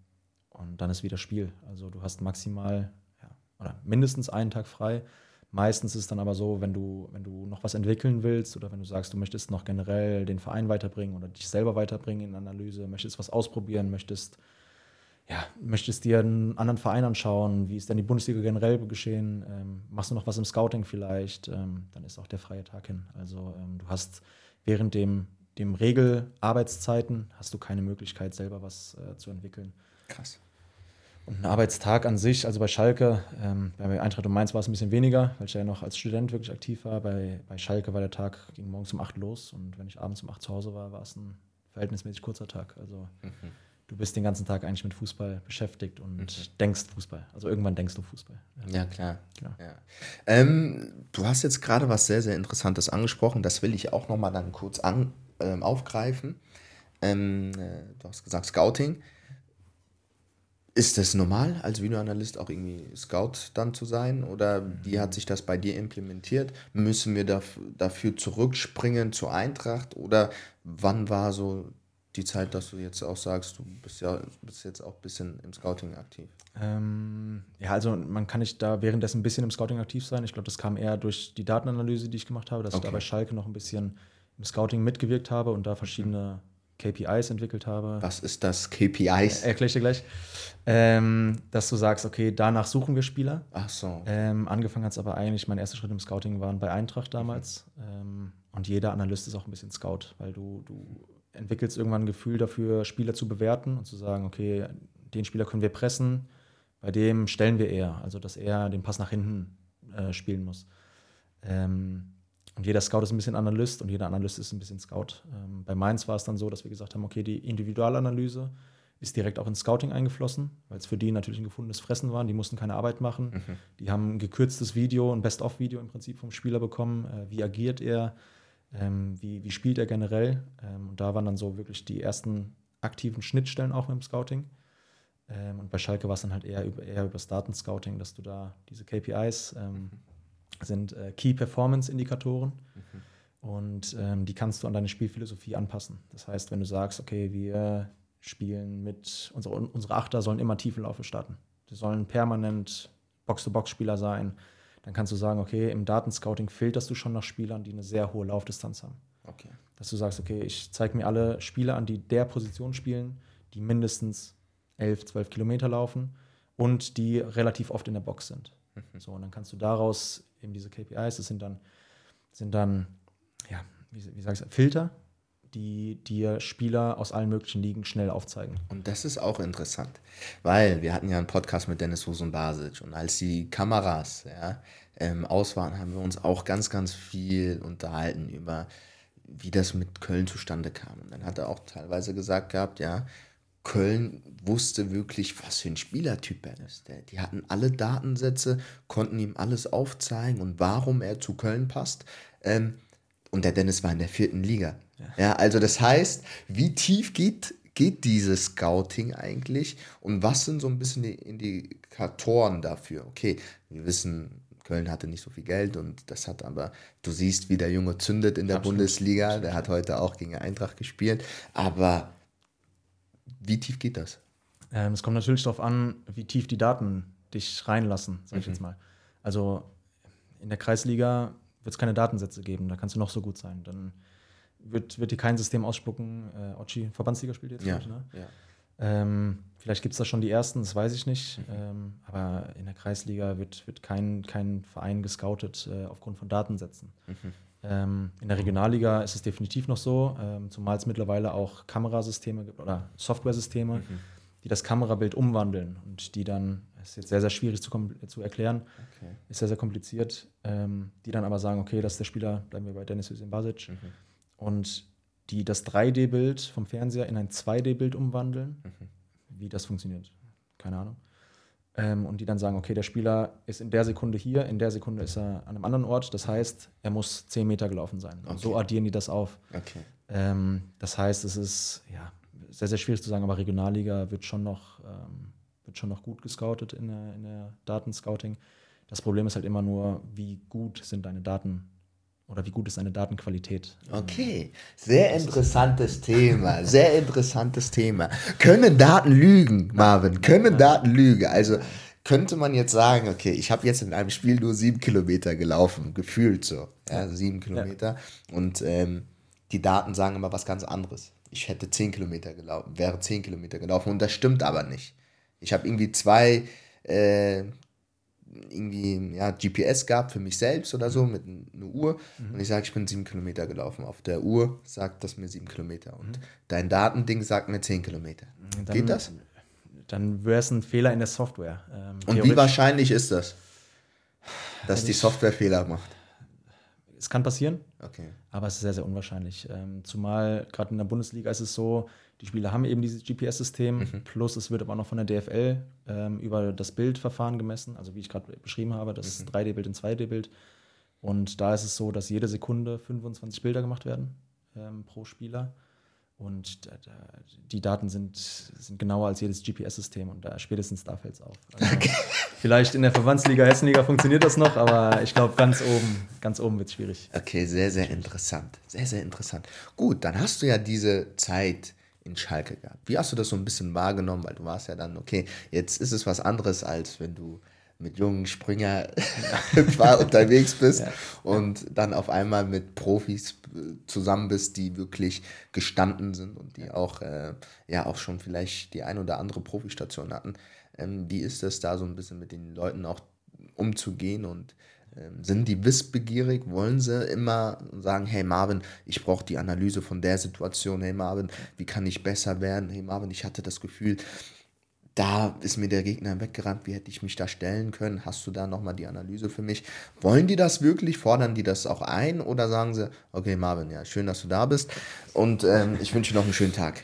und dann ist wieder Spiel. Also du hast maximal ja, oder mindestens einen Tag frei. Meistens ist es dann aber so, wenn du, wenn du noch was entwickeln willst oder wenn du sagst, du möchtest noch generell den Verein weiterbringen oder dich selber weiterbringen in Analyse, möchtest was ausprobieren, möchtest ja, möchtest dir einen anderen Verein anschauen, wie ist denn die Bundesliga generell geschehen, ähm, machst du noch was im Scouting vielleicht, ähm, dann ist auch der freie Tag hin. Also ähm, du hast während dem, dem Regelarbeitszeiten hast du keine Möglichkeit, selber was äh, zu entwickeln. Krass. Und ein Arbeitstag an sich, also bei Schalke, ähm, bei Eintracht und Mainz war es ein bisschen weniger, weil ich ja noch als Student wirklich aktiv war. Bei, bei Schalke war der Tag, ging morgens um 8 los und wenn ich abends um 8 zu Hause war, war es ein verhältnismäßig kurzer Tag. Also mhm du bist den ganzen Tag eigentlich mit Fußball beschäftigt und mhm. denkst Fußball. Also irgendwann denkst du Fußball. Ja, ja klar. Ja. Ähm, du hast jetzt gerade was sehr, sehr Interessantes angesprochen. Das will ich auch nochmal dann kurz an, ähm, aufgreifen. Ähm, äh, du hast gesagt Scouting. Ist das normal, als Videoanalyst auch irgendwie Scout dann zu sein? Oder wie hat sich das bei dir implementiert? Müssen wir dafür zurückspringen zur Eintracht? Oder wann war so die Zeit, dass du jetzt auch sagst, du bist ja bist jetzt auch ein bisschen im Scouting aktiv? Ähm, ja, also man kann nicht da währenddessen ein bisschen im Scouting aktiv sein. Ich glaube, das kam eher durch die Datenanalyse, die ich gemacht habe, dass okay. ich da bei Schalke noch ein bisschen im Scouting mitgewirkt habe und da verschiedene KPIs entwickelt habe. Was ist das KPIs? Äh, Erkläre ich dir gleich. Ähm, dass du sagst, okay, danach suchen wir Spieler. Ach so. Ähm, angefangen hat es aber eigentlich, mein erster Schritt im Scouting waren bei Eintracht damals. Mhm. Ähm, und jeder Analyst ist auch ein bisschen Scout, weil du, du entwickelst irgendwann ein Gefühl dafür, Spieler zu bewerten und zu sagen, okay, den Spieler können wir pressen, bei dem stellen wir eher, also dass er den Pass nach hinten äh, spielen muss. Ähm, und jeder Scout ist ein bisschen Analyst und jeder Analyst ist ein bisschen Scout. Ähm, bei Mainz war es dann so, dass wir gesagt haben, okay, die Individualanalyse ist direkt auch ins Scouting eingeflossen, weil es für die natürlich ein gefundenes Fressen war. Die mussten keine Arbeit machen. Mhm. Die haben ein gekürztes Video, ein Best-of-Video im Prinzip vom Spieler bekommen. Äh, wie agiert er? Ähm, wie, wie spielt er generell? Ähm, und da waren dann so wirklich die ersten aktiven Schnittstellen auch mit dem Scouting. Ähm, und bei Schalke war es dann halt eher über, eher über das Datenscouting, dass du da diese KPIs ähm, mhm sind äh, Key Performance Indikatoren. Mhm. Und ähm, die kannst du an deine Spielphilosophie anpassen. Das heißt, wenn du sagst, okay, wir spielen mit, unsere, unsere Achter sollen immer Tiefenlaufe starten. Die sollen permanent Box-to-Box-Spieler sein. Dann kannst du sagen, okay, im Datenscouting filterst du schon nach Spielern, die eine sehr hohe Laufdistanz haben. Okay. Dass du sagst, okay, ich zeige mir alle Spieler an, die der Position spielen, die mindestens 11, 12 Kilometer laufen und die relativ oft in der Box sind. Mhm. So, und dann kannst du daraus eben diese KPIs, das sind dann, sind dann ja, wie, wie sag ich Filter, die dir Spieler aus allen möglichen Ligen schnell aufzeigen. Und das ist auch interessant, weil wir hatten ja einen Podcast mit Dennis Husen Basic und als die Kameras ja, ähm, aus waren, haben wir uns auch ganz, ganz viel unterhalten über, wie das mit Köln zustande kam. Und dann hat er auch teilweise gesagt gehabt, ja, Köln wusste wirklich, was für ein Spielertyp er ist. Die hatten alle Datensätze, konnten ihm alles aufzeigen und warum er zu Köln passt. Ähm, und der Dennis war in der vierten Liga. Ja. ja, also das heißt, wie tief geht, geht dieses Scouting eigentlich und was sind so ein bisschen die Indikatoren dafür? Okay, wir wissen, Köln hatte nicht so viel Geld und das hat aber, du siehst, wie der Junge zündet in der Absolut. Bundesliga. Der hat heute auch gegen Eintracht gespielt. Aber wie tief geht das? Ähm, es kommt natürlich darauf an, wie tief die Daten dich reinlassen, sag ich mhm. jetzt mal. Also in der Kreisliga wird es keine Datensätze geben, da kannst du noch so gut sein. Dann wird, wird dir kein System ausspucken. Äh, Ochi, Verbandsliga spielt jetzt, ja, ich, ne? Ja. Ähm, vielleicht gibt es da schon die ersten, das weiß ich nicht. Mhm. Ähm, aber in der Kreisliga wird, wird kein, kein Verein gescoutet äh, aufgrund von Datensätzen. Mhm. Ähm, in der Regionalliga ist es definitiv noch so, ähm, zumal es mittlerweile auch Kamerasysteme gibt oder Softwaresysteme, mhm. die das Kamerabild umwandeln und die dann, das ist jetzt sehr, sehr schwierig zu, zu erklären, okay. ist sehr, sehr kompliziert, ähm, die dann aber sagen, okay, das ist der Spieler, bleiben wir bei Dennis Hüseyin Basic, mhm. und die das 3D-Bild vom Fernseher in ein 2D-Bild umwandeln. Mhm. Wie das funktioniert, keine Ahnung ähm, und die dann sagen, okay, der Spieler ist in der Sekunde hier, in der Sekunde ist er an einem anderen Ort. Das heißt, er muss 10 Meter gelaufen sein. Okay. so addieren die das auf. Okay. Ähm, das heißt, es ist ja, sehr, sehr schwierig zu sagen, aber Regionalliga wird schon noch, ähm, wird schon noch gut gescoutet in der, in der Datenscouting. Das Problem ist halt immer nur, wie gut sind deine Daten oder wie gut ist eine Datenqualität? Okay, sehr interessantes Thema, sehr interessantes Thema. Können Daten lügen, Marvin? Können Daten lügen? Also könnte man jetzt sagen, okay, ich habe jetzt in einem Spiel nur sieben Kilometer gelaufen, gefühlt so, ja, sieben Kilometer. Ja. Und ähm, die Daten sagen immer was ganz anderes. Ich hätte zehn Kilometer gelaufen, wäre zehn Kilometer gelaufen und das stimmt aber nicht. Ich habe irgendwie zwei äh, irgendwie ja, GPS gab für mich selbst oder so mit einer Uhr mhm. und ich sage, ich bin sieben Kilometer gelaufen. Auf der Uhr sagt das mir sieben Kilometer und mhm. dein Datending sagt mir zehn Kilometer. Dann, Geht das? Dann wäre es ein Fehler in der Software. Ähm, und wie wahrscheinlich ist das, dass die Software Fehler macht? Es kann passieren, okay. aber es ist sehr, sehr unwahrscheinlich. Ähm, zumal gerade in der Bundesliga ist es so, die Spieler haben eben dieses GPS-System, mhm. plus es wird aber noch von der DFL ähm, über das Bildverfahren gemessen, also wie ich gerade beschrieben habe, das mhm. 3D-Bild in 2D-Bild. Und da ist es so, dass jede Sekunde 25 Bilder gemacht werden ähm, pro Spieler. Und die Daten sind, sind genauer als jedes GPS-System und da, spätestens da fällt es auf. Also okay. Vielleicht in der Verbandsliga, Hessenliga funktioniert das noch, aber ich glaube, ganz oben, ganz oben wird es schwierig. Okay, sehr, sehr interessant. Sehr, sehr interessant. Gut, dann hast du ja diese Zeit in Schalke gehabt. Wie hast du das so ein bisschen wahrgenommen? Weil du warst ja dann, okay, jetzt ist es was anderes, als wenn du mit jungen Springer unterwegs bist ja. und dann auf einmal mit Profis äh, zusammen bist, die wirklich gestanden sind und die auch, äh, ja, auch schon vielleicht die ein oder andere Profistation hatten. Ähm, wie ist das da so ein bisschen mit den Leuten auch umzugehen und sind die wissbegierig? Wollen sie immer sagen, hey Marvin, ich brauche die Analyse von der Situation, hey Marvin, wie kann ich besser werden? Hey Marvin, ich hatte das Gefühl, da ist mir der Gegner weggerannt, wie hätte ich mich da stellen können? Hast du da nochmal die Analyse für mich? Wollen die das wirklich? Fordern die das auch ein? Oder sagen sie, okay Marvin, ja, schön, dass du da bist und ähm, ich wünsche noch einen schönen Tag?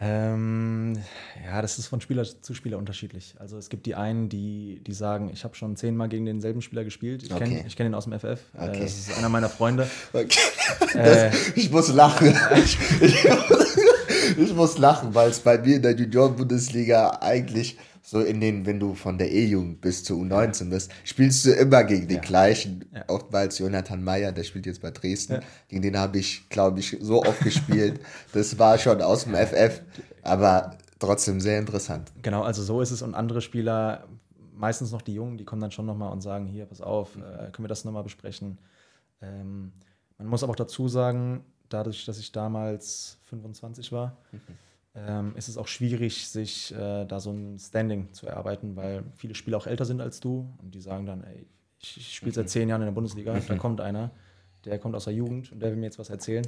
Ähm, ja, das ist von Spieler zu Spieler unterschiedlich. Also es gibt die einen, die, die sagen, ich habe schon zehnmal gegen denselben Spieler gespielt. Ich kenne okay. kenn ihn aus dem FF. Äh, okay. das ist einer meiner Freunde. Okay. Äh, ich muss lachen. ich, muss lachen, weil es bei mir in der Junioren-Bundesliga eigentlich so in den, wenn du von der E-Jugend bis zu U19 bist, spielst du immer gegen den ja. gleichen. Ja. Oftmals Jonathan Meyer, der spielt jetzt bei Dresden. Ja. Gegen den habe ich, glaube ich, so oft gespielt. Das war schon aus dem FF, aber trotzdem sehr interessant. Genau, also so ist es. Und andere Spieler, meistens noch die Jungen, die kommen dann schon nochmal und sagen, hier, pass auf, äh, können wir das nochmal besprechen. Ähm, man muss aber auch dazu sagen, dadurch, dass ich damals 25 war, mhm ähm, ist es auch schwierig, sich äh, da so ein Standing zu erarbeiten, weil viele Spieler auch älter sind als du und die sagen dann, ey, ich, ich spiele seit zehn Jahren in der Bundesliga, da kommt einer, der kommt aus der Jugend und der will mir jetzt was erzählen.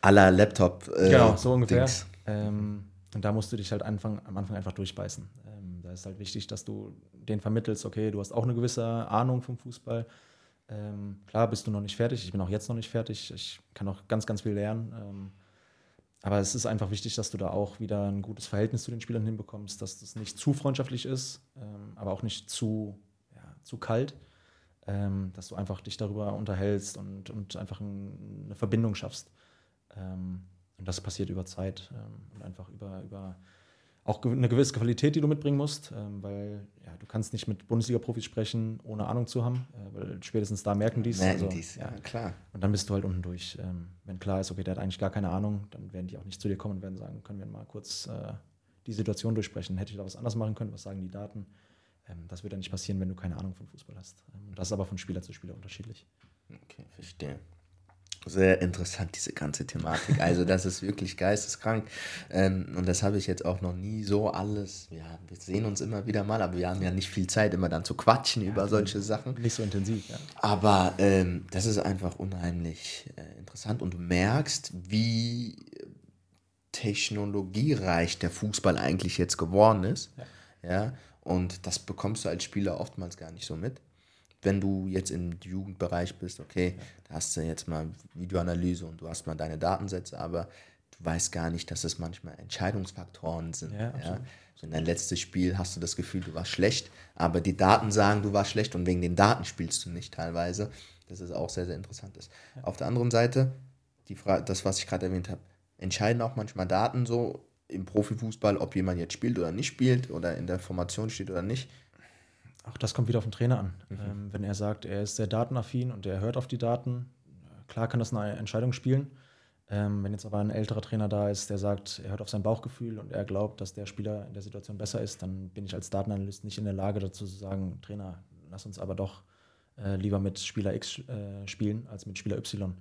Aller Laptop. Äh, genau, so ungefähr. Ähm, und da musst du dich halt Anfang, am Anfang einfach durchbeißen. Ähm, da ist halt wichtig, dass du den vermittelst, okay, du hast auch eine gewisse Ahnung vom Fußball. Ähm, klar bist du noch nicht fertig, ich bin auch jetzt noch nicht fertig, ich kann auch ganz, ganz viel lernen. Ähm, aber es ist einfach wichtig, dass du da auch wieder ein gutes Verhältnis zu den Spielern hinbekommst, dass das nicht zu freundschaftlich ist, ähm, aber auch nicht zu, ja, zu kalt, ähm, dass du einfach dich darüber unterhältst und, und einfach ein, eine Verbindung schaffst. Ähm, und das passiert über Zeit ähm, und einfach über, über auch eine gewisse Qualität, die du mitbringen musst, ähm, weil ja, du kannst nicht mit Bundesliga-Profis sprechen, ohne Ahnung zu haben, äh, weil spätestens da merken die es. Merken also, dies, ja, klar. Und dann bist du halt unten durch. Ähm, wenn klar ist, okay, der hat eigentlich gar keine Ahnung, dann werden die auch nicht zu dir kommen und werden sagen, können wir mal kurz äh, die Situation durchsprechen. Hätte ich da was anders machen können? Was sagen die Daten? Ähm, das wird dann nicht passieren, wenn du keine Ahnung von Fußball hast. Ähm, das ist aber von Spieler zu Spieler unterschiedlich. Okay, verstehe. Sehr interessant, diese ganze Thematik. Also, das ist wirklich geisteskrank. Ähm, und das habe ich jetzt auch noch nie so alles. Ja, wir sehen uns immer wieder mal, aber wir haben ja nicht viel Zeit, immer dann zu quatschen ja, über solche Sachen. Nicht so intensiv, ja. Aber ähm, das ist einfach unheimlich äh, interessant und du merkst, wie technologiereich der Fußball eigentlich jetzt geworden ist. Ja. ja. Und das bekommst du als Spieler oftmals gar nicht so mit wenn du jetzt im Jugendbereich bist, okay, da hast du jetzt mal Videoanalyse und du hast mal deine Datensätze, aber du weißt gar nicht, dass es manchmal Entscheidungsfaktoren sind. Ja, ja? In dein letztes Spiel hast du das Gefühl, du warst schlecht, aber die Daten sagen, du warst schlecht und wegen den Daten spielst du nicht teilweise. Das ist auch sehr, sehr interessant. Ist. Ja. Auf der anderen Seite, die das, was ich gerade erwähnt habe, entscheiden auch manchmal Daten so im Profifußball, ob jemand jetzt spielt oder nicht spielt oder in der Formation steht oder nicht. Auch das kommt wieder auf den Trainer an. Mhm. Ähm, wenn er sagt, er ist sehr datenaffin und er hört auf die Daten, klar kann das eine Entscheidung spielen. Ähm, wenn jetzt aber ein älterer Trainer da ist, der sagt, er hört auf sein Bauchgefühl und er glaubt, dass der Spieler in der Situation besser ist, dann bin ich als Datenanalyst nicht in der Lage dazu zu sagen, Trainer, lass uns aber doch äh, lieber mit Spieler X äh, spielen als mit Spieler Y.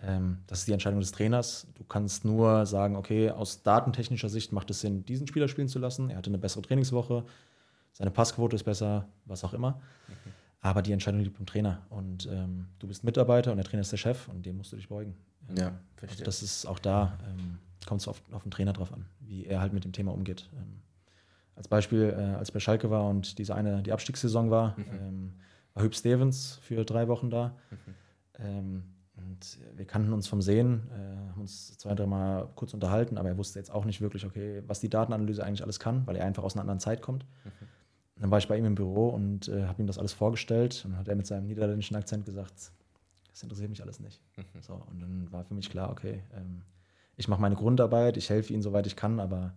Ähm, das ist die Entscheidung des Trainers. Du kannst nur sagen, okay, aus datentechnischer Sicht macht es Sinn, diesen Spieler spielen zu lassen. Er hatte eine bessere Trainingswoche seine Passquote ist besser, was auch immer. Mhm. Aber die Entscheidung liegt beim Trainer. Und ähm, du bist Mitarbeiter und der Trainer ist der Chef und dem musst du dich beugen. Ja, also verstehe. das ist auch da, ähm, kommt es auf, auf den Trainer drauf an, wie er halt mit dem Thema umgeht. Ähm, als Beispiel, äh, als ich bei Schalke war und diese eine, die Abstiegssaison war, mhm. ähm, war Hüb Stevens für drei Wochen da. Mhm. Ähm, und wir kannten uns vom Sehen, äh, haben uns zwei, drei Mal kurz unterhalten, aber er wusste jetzt auch nicht wirklich, okay, was die Datenanalyse eigentlich alles kann, weil er einfach aus einer anderen Zeit kommt. Mhm. Dann war ich bei ihm im Büro und äh, habe ihm das alles vorgestellt. Und dann hat er mit seinem niederländischen Akzent gesagt, das interessiert mich alles nicht. Mhm. So, und dann war für mich klar, okay, ähm, ich mache meine Grundarbeit, ich helfe ihm, soweit ich kann, aber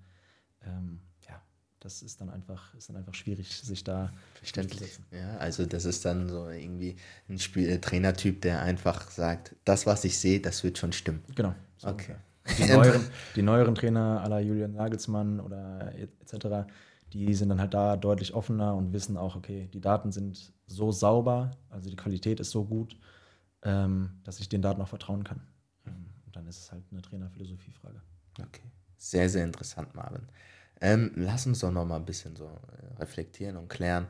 ähm, ja, das ist dann einfach, ist dann einfach schwierig, sich da verständlich. Ja, also das ist dann so irgendwie ein Spiel, äh, Trainertyp, der einfach sagt, das, was ich sehe, das wird schon stimmen. Genau. So okay. Die neueren, die neueren Trainer aller Julian Nagelsmann oder etc., die sind dann halt da deutlich offener und wissen auch, okay, die Daten sind so sauber, also die Qualität ist so gut, ähm, dass ich den Daten auch vertrauen kann. Ähm, und dann ist es halt eine Trainerphilosophiefrage. Okay. Sehr, sehr interessant, Marvin. Ähm, lass uns doch noch mal ein bisschen so äh, reflektieren und klären.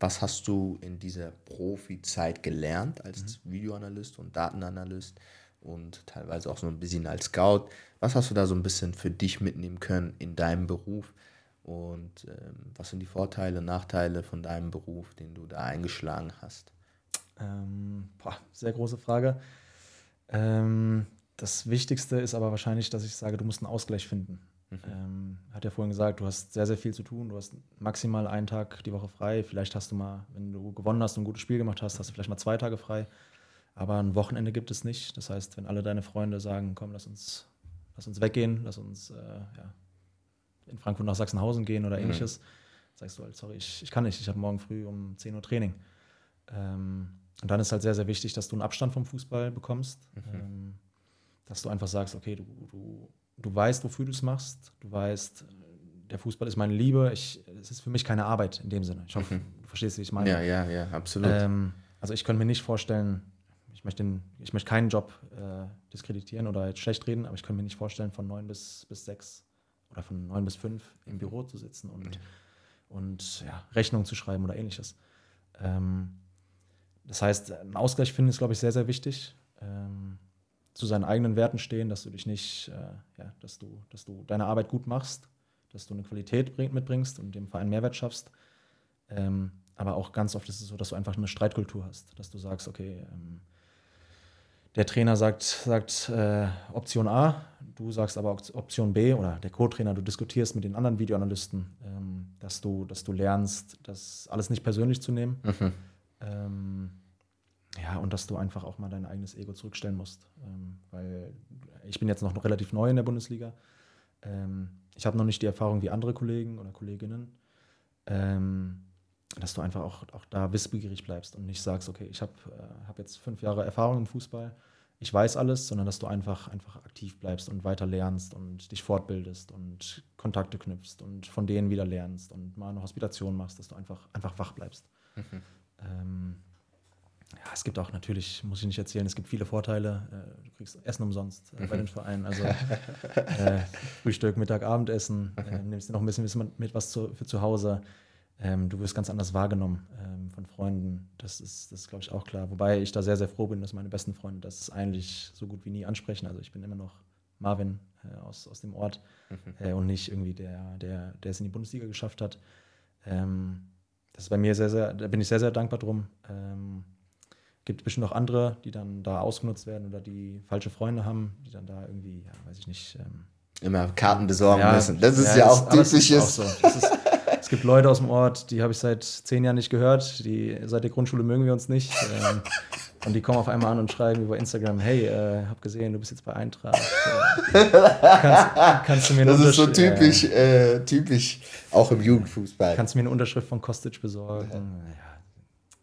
Was hast du in dieser Profi-Zeit gelernt als mhm. Videoanalyst und Datenanalyst und teilweise auch so ein bisschen als Scout? Was hast du da so ein bisschen für dich mitnehmen können in deinem Beruf? Und ähm, was sind die Vorteile, Nachteile von deinem Beruf, den du da eingeschlagen hast? Ähm, boah, sehr große Frage. Ähm, das Wichtigste ist aber wahrscheinlich, dass ich sage, du musst einen Ausgleich finden. Mhm. Ähm, hat ja vorhin gesagt, du hast sehr, sehr viel zu tun. Du hast maximal einen Tag die Woche frei. Vielleicht hast du mal, wenn du gewonnen hast und ein gutes Spiel gemacht hast, hast du vielleicht mal zwei Tage frei. Aber ein Wochenende gibt es nicht. Das heißt, wenn alle deine Freunde sagen, komm, lass uns, lass uns weggehen, lass uns äh, ja, in Frankfurt nach Sachsenhausen gehen oder mhm. ähnliches, mhm. sagst du halt, sorry, ich, ich kann nicht, ich habe morgen früh um 10 Uhr Training. Ähm, und dann ist halt sehr, sehr wichtig, dass du einen Abstand vom Fußball bekommst. Mhm. Ähm, dass du einfach sagst, okay, du, du, du weißt, wofür du es machst, du weißt, der Fußball ist meine Liebe, ich, es ist für mich keine Arbeit in dem Sinne. Ich hoffe, mhm. du verstehst, wie ich meine. Ja, ja, ja, absolut. Ähm, also ich könnte mir nicht vorstellen, ich möchte, den, ich möchte keinen Job äh, diskreditieren oder jetzt schlecht reden, aber ich könnte mir nicht vorstellen, von neun bis, bis sechs oder von neun bis fünf im Büro zu sitzen und, mhm. und ja, Rechnungen zu schreiben oder ähnliches. Ähm, das heißt, ein Ausgleich finden ist, glaube ich, sehr, sehr wichtig. Ähm, zu seinen eigenen Werten stehen, dass du dich nicht, äh, ja, dass du, dass du deine Arbeit gut machst, dass du eine Qualität bring, mitbringst und dem Verein Mehrwert schaffst. Ähm, aber auch ganz oft ist es so, dass du einfach eine Streitkultur hast, dass du sagst, okay, ähm, der Trainer sagt, sagt äh, Option A, du sagst aber Option B oder der Co-Trainer, du diskutierst mit den anderen Videoanalysten, ähm, dass, du, dass du lernst, das alles nicht persönlich zu nehmen. Mhm. Ähm, ja, und dass du einfach auch mal dein eigenes Ego zurückstellen musst. Ähm, weil ich bin jetzt noch relativ neu in der Bundesliga. Ähm, ich habe noch nicht die Erfahrung wie andere Kollegen oder Kolleginnen. Ähm, dass du einfach auch, auch da wissbegierig bleibst und nicht sagst, okay, ich habe äh, hab jetzt fünf Jahre Erfahrung im Fußball, ich weiß alles, sondern dass du einfach, einfach aktiv bleibst und weiter lernst und dich fortbildest und Kontakte knüpfst und von denen wieder lernst und mal eine Hospitation machst, dass du einfach, einfach wach bleibst. Mhm. Ähm, ja, es gibt auch natürlich, muss ich nicht erzählen, es gibt viele Vorteile. Äh, du kriegst Essen umsonst äh, bei den Vereinen. Also äh, Frühstück, Mittag, Abendessen, äh, nimmst dir noch ein bisschen mit was zu, für zu Hause. Ähm, du wirst ganz anders wahrgenommen ähm, von Freunden. Das ist, das ist glaube ich, auch klar. Wobei ich da sehr, sehr froh bin, dass meine besten Freunde das eigentlich so gut wie nie ansprechen. Also ich bin immer noch Marvin äh, aus, aus dem Ort mhm. äh, und nicht irgendwie der, der, der es in die Bundesliga geschafft hat. Ähm, das ist bei mir sehr, sehr, da bin ich sehr, sehr dankbar drum. Ähm, gibt bestimmt auch andere, die dann da ausgenutzt werden oder die falsche Freunde haben, die dann da irgendwie, ja, weiß ich nicht. Ähm, Immer Karten besorgen ja, müssen. Das ist ja, ja auch typisches. So. Ist, es gibt Leute aus dem Ort, die habe ich seit zehn Jahren nicht gehört. Die, seit der Grundschule mögen wir uns nicht. Ähm, und die kommen auf einmal an und schreiben über Instagram: Hey, äh, hab gesehen, du bist jetzt bei Eintracht. Äh, kannst, kannst, du mir eine Das ist so typisch, äh, typisch, auch im Jugendfußball. Kannst du mir eine Unterschrift von Kostic besorgen? Ja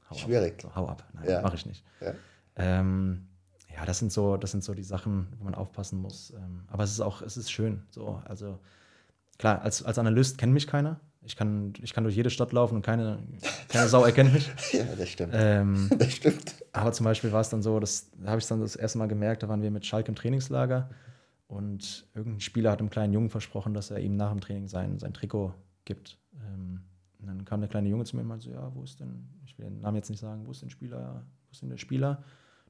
hau Schwierig. Ab. Hau ab. Nein, ja. mache ich nicht. Ja. Ähm, ja, das sind so, das sind so die Sachen, wo man aufpassen muss. Ähm, aber es ist auch, es ist schön. So, also klar, als, als Analyst kennt mich keiner. Ich kann, ich kann durch jede Stadt laufen und keine, keine Sau erkennt mich. ja, das stimmt. Ähm, das stimmt. Aber zum Beispiel war es dann so, das da habe ich dann das erste Mal gemerkt, da waren wir mit Schalke im Trainingslager und irgendein Spieler hat einem kleinen Jungen versprochen, dass er ihm nach dem Training sein, sein Trikot gibt. Ähm, und dann kam der kleine Junge zu mir und meinte so, ja, wo ist denn, ich will den Namen jetzt nicht sagen, wo ist denn Spieler, wo ist denn der Spieler?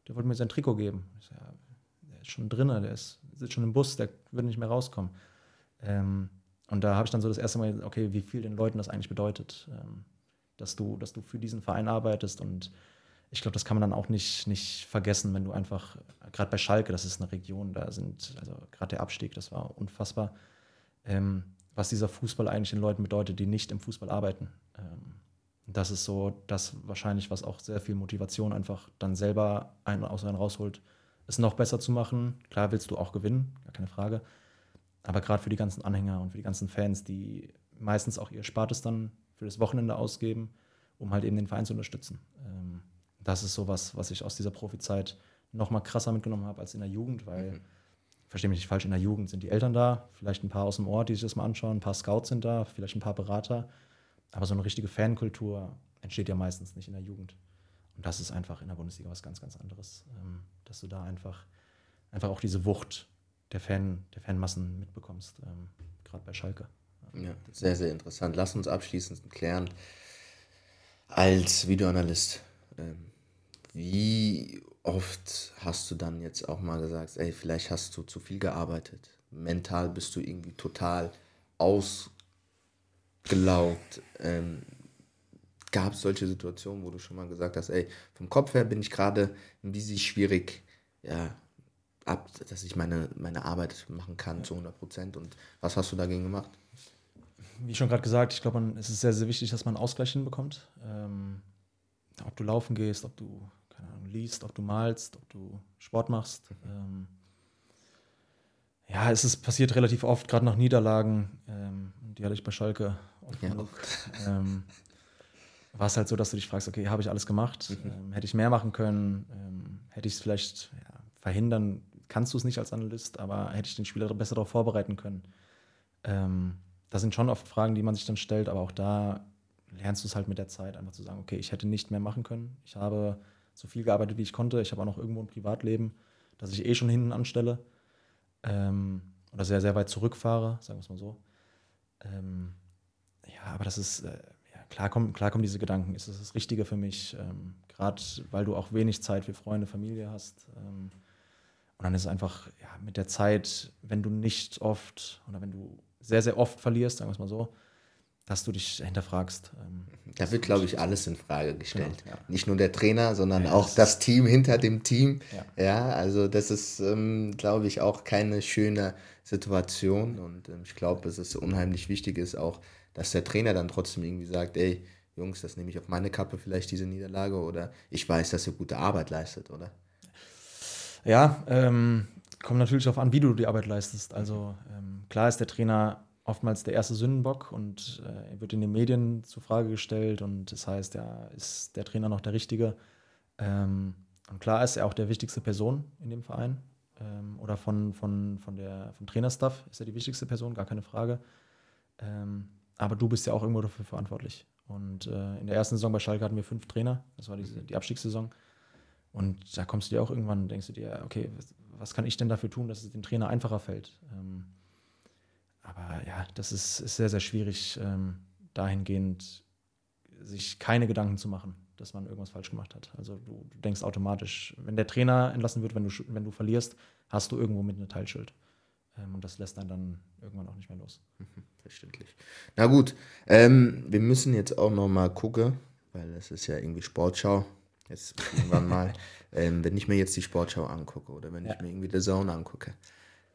Der wollte mir sein Trikot geben. Ich so, ja, der ist schon drin, der ist, sitzt schon im Bus, der wird nicht mehr rauskommen. Ähm, und da habe ich dann so das erste Mal, okay, wie viel den Leuten das eigentlich bedeutet, ähm, dass, du, dass du für diesen Verein arbeitest. Und ich glaube, das kann man dann auch nicht, nicht vergessen, wenn du einfach, gerade bei Schalke, das ist eine Region, da sind, also gerade der Abstieg, das war unfassbar. Ähm, was dieser Fußball eigentlich den Leuten bedeutet, die nicht im Fußball arbeiten. Ähm, das ist so das wahrscheinlich, was auch sehr viel Motivation einfach dann selber ein aus einen rausholt, es noch besser zu machen. Klar willst du auch gewinnen, gar keine Frage. Aber gerade für die ganzen Anhänger und für die ganzen Fans, die meistens auch ihr Spartes dann für das Wochenende ausgeben, um halt eben den Verein zu unterstützen. Ähm, das ist so was, was ich aus dieser Profizeit noch mal krasser mitgenommen habe als in der Jugend, weil mhm verstehe mich nicht falsch, in der Jugend sind die Eltern da, vielleicht ein paar aus dem Ort, die sich das mal anschauen, ein paar Scouts sind da, vielleicht ein paar Berater. Aber so eine richtige Fankultur entsteht ja meistens nicht in der Jugend. Und das ist einfach in der Bundesliga was ganz, ganz anderes, ähm, dass du da einfach, einfach auch diese Wucht der, Fan, der Fanmassen mitbekommst, ähm, gerade bei Schalke. Ja, sehr, sehr interessant. Lass uns abschließend klären, als Videoanalyst, ähm, wie oft hast du dann jetzt auch mal gesagt, ey, vielleicht hast du zu viel gearbeitet. Mental bist du irgendwie total ausgelaugt. Ähm, Gab es solche Situationen, wo du schon mal gesagt hast, ey, vom Kopf her bin ich gerade ein bisschen schwierig, ja, ab, dass ich meine, meine Arbeit machen kann zu 100 Prozent. Und was hast du dagegen gemacht? Wie schon gerade gesagt, ich glaube, es ist sehr, sehr wichtig, dass man einen Ausgleich hinbekommt. Ähm, ob du laufen gehst, ob du keine Ahnung, liest, ob du malst, ob du Sport machst. Ähm, ja, es ist passiert relativ oft, gerade nach Niederlagen. Ähm, die hatte ich bei Schalke oft ja. genug. Ähm, war es halt so, dass du dich fragst, okay, habe ich alles gemacht? Mhm. Ähm, hätte ich mehr machen können? Ähm, hätte ich es vielleicht ja, verhindern? Kannst du es nicht als Analyst, aber hätte ich den Spieler besser darauf vorbereiten können? Ähm, das sind schon oft Fragen, die man sich dann stellt, aber auch da lernst du es halt mit der Zeit, einfach zu sagen, okay, ich hätte nicht mehr machen können. Ich habe so viel gearbeitet, wie ich konnte. Ich habe auch noch irgendwo ein Privatleben, das ich eh schon hinten anstelle. Ähm, oder sehr, sehr weit zurückfahre, sagen wir es mal so. Ähm, ja, aber das ist, äh, ja, klar, kommen, klar kommen diese Gedanken. Ist das das Richtige für mich? Ähm, Gerade weil du auch wenig Zeit für Freunde, Familie hast. Und dann ist es einfach ja, mit der Zeit, wenn du nicht oft oder wenn du sehr, sehr oft verlierst, sagen wir es mal so, dass du dich hinterfragst. Ähm, da wird, glaube ich, alles in Frage gestellt. Genau, ja. Nicht nur der Trainer, sondern ja, auch das, das, Team hinter dem Team. Ja, ja also das ist, ähm, glaube ich, auch keine schöne Situation. Und ähm, ich glaube, es ist unheimlich wichtig ist auch, dass der Trainer dann trotzdem irgendwie sagt, ey, Jungs, das nehme ich auf meine Kappe vielleicht, diese Niederlage. Oder ich weiß, dass ihr gute Arbeit leistet, oder? Ja, ähm, kommt natürlich darauf an, wie du die Arbeit leistest. Also ähm, klar ist der Trainer oftmals der erste Sündenbock und äh, er wird in den Medien zur Frage gestellt und das heißt, ja, ist der Trainer noch der Richtige? Ähm, und klar ist er auch der wichtigste Person in dem Verein ähm, oder von, von, von der, vom Trainerstaff ist er die wichtigste Person, gar keine Frage. Ähm, aber du bist ja auch irgendwo dafür verantwortlich. Und äh, in der ersten Saison bei Schalke hatten wir fünf Trainer, das war die, die Abstiegssaison. Und da kommst du dir auch irgendwann, denkst du dir, okay, was, was kann ich denn dafür tun, dass es dem Trainer einfacher fällt? Ähm, aber ja, das ist, ist sehr, sehr schwierig, ähm, dahingehend sich keine Gedanken zu machen, dass man irgendwas falsch gemacht hat. Also du, du, denkst automatisch, wenn der Trainer entlassen wird, wenn du, wenn du verlierst, hast du irgendwo mit eine Teilschuld. Ähm, und das lässt dann dann irgendwann auch nicht mehr los. Mhm, verständlich. Na gut, ähm, wir müssen jetzt auch noch mal gucken, weil es ist ja irgendwie Sportschau. Jetzt irgendwann mal, ähm, wenn ich mir jetzt die Sportschau angucke oder wenn ja. ich mir irgendwie die Zone angucke,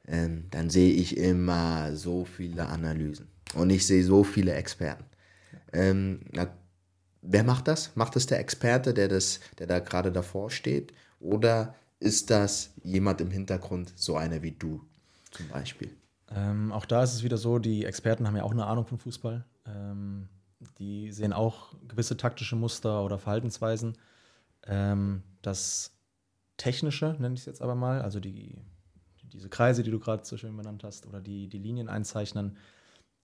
ähm, dann sehe ich immer so viele Analysen und ich sehe so viele Experten. Ähm, na, wer macht das? Macht das der Experte, der, das, der da gerade davor steht? Oder ist das jemand im Hintergrund, so einer wie du zum Beispiel? Ähm, auch da ist es wieder so, die Experten haben ja auch eine Ahnung von Fußball. Ähm, die sehen auch gewisse taktische Muster oder Verhaltensweisen. Ähm, das Technische, nenne ich es jetzt aber mal, also die diese Kreise, die du gerade so schön benannt hast, oder die, die Linien einzeichnen,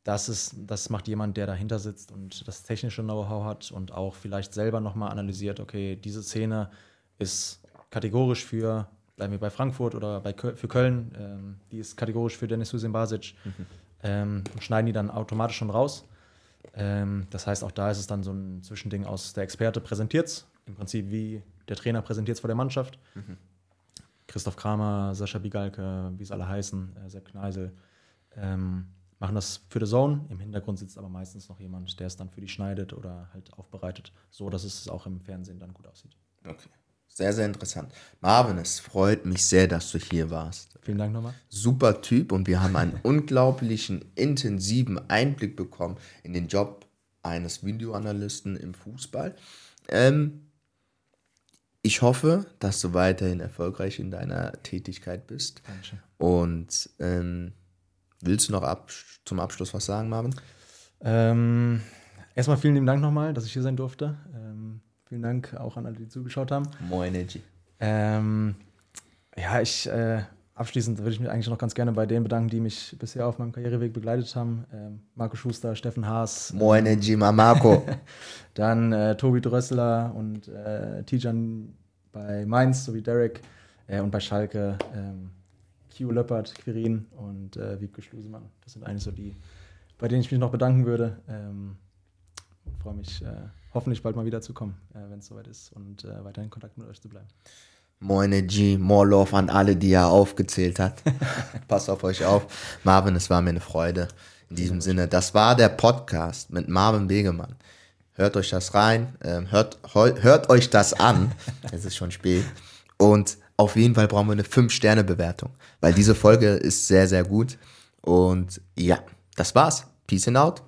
das, ist, das macht jemand, der dahinter sitzt und das technische Know-how hat und auch vielleicht selber nochmal analysiert, okay, diese Szene ist kategorisch für, bleiben wir bei Frankfurt oder bei, für Köln, ähm, die ist kategorisch für Denis Husin Basic mhm. ähm, und schneiden die dann automatisch schon raus. Ähm, das heißt, auch da ist es dann so ein Zwischending aus, der Experte präsentiert es, im Prinzip wie der Trainer präsentiert es vor der Mannschaft. Mhm. Christoph Kramer, Sascha Bigalke, wie es alle heißen, äh, Sepp Kneisel, ähm, machen das für The Zone. Im Hintergrund sitzt aber meistens noch jemand, der es dann für die schneidet oder halt aufbereitet, so dass es auch im Fernsehen dann gut aussieht. Okay. Sehr, sehr interessant. Marvin, es freut mich sehr, dass du hier warst. Vielen Dank nochmal. Super Typ und wir haben einen unglaublichen, intensiven Einblick bekommen in den Job eines Videoanalysten im Fußball. Ähm, ich hoffe, dass du weiterhin erfolgreich in deiner Tätigkeit bist. Dankeschön. Und ähm, willst du noch ab, zum Abschluss was sagen, Marvin? Ähm, erstmal vielen lieben Dank nochmal, dass ich hier sein durfte. Ähm, vielen Dank auch an alle, die zugeschaut haben. Moin, Energy. Ähm, ja, ich äh, abschließend würde ich mich eigentlich noch ganz gerne bei denen bedanken, die mich bisher auf meinem Karriereweg begleitet haben. Ähm, Marco Schuster, Steffen Haas. Moine Jima Marco. dann äh, Tobi Drössler und äh, Tijan bei Mainz sowie Derek äh, und bei Schalke ähm, Q Löppert, Quirin und äh, Wiebke Schlusemann. Das sind eigentlich so die, bei denen ich mich noch bedanken würde. Ähm, freue mich, äh, hoffentlich bald mal wieder zu kommen, äh, wenn es soweit ist und äh, weiterhin in Kontakt mit euch zu bleiben. Moine G, more love an alle, die er aufgezählt hat. Passt auf euch auf. Marvin, es war mir eine Freude. In diesem Sinne, das war der Podcast mit Marvin Begemann. Hört euch das rein, ähm, hört, hört euch das an. es ist schon spät. Und auf jeden Fall brauchen wir eine 5-Sterne-Bewertung, weil diese Folge ist sehr, sehr gut. Und ja, das war's. Peace and out.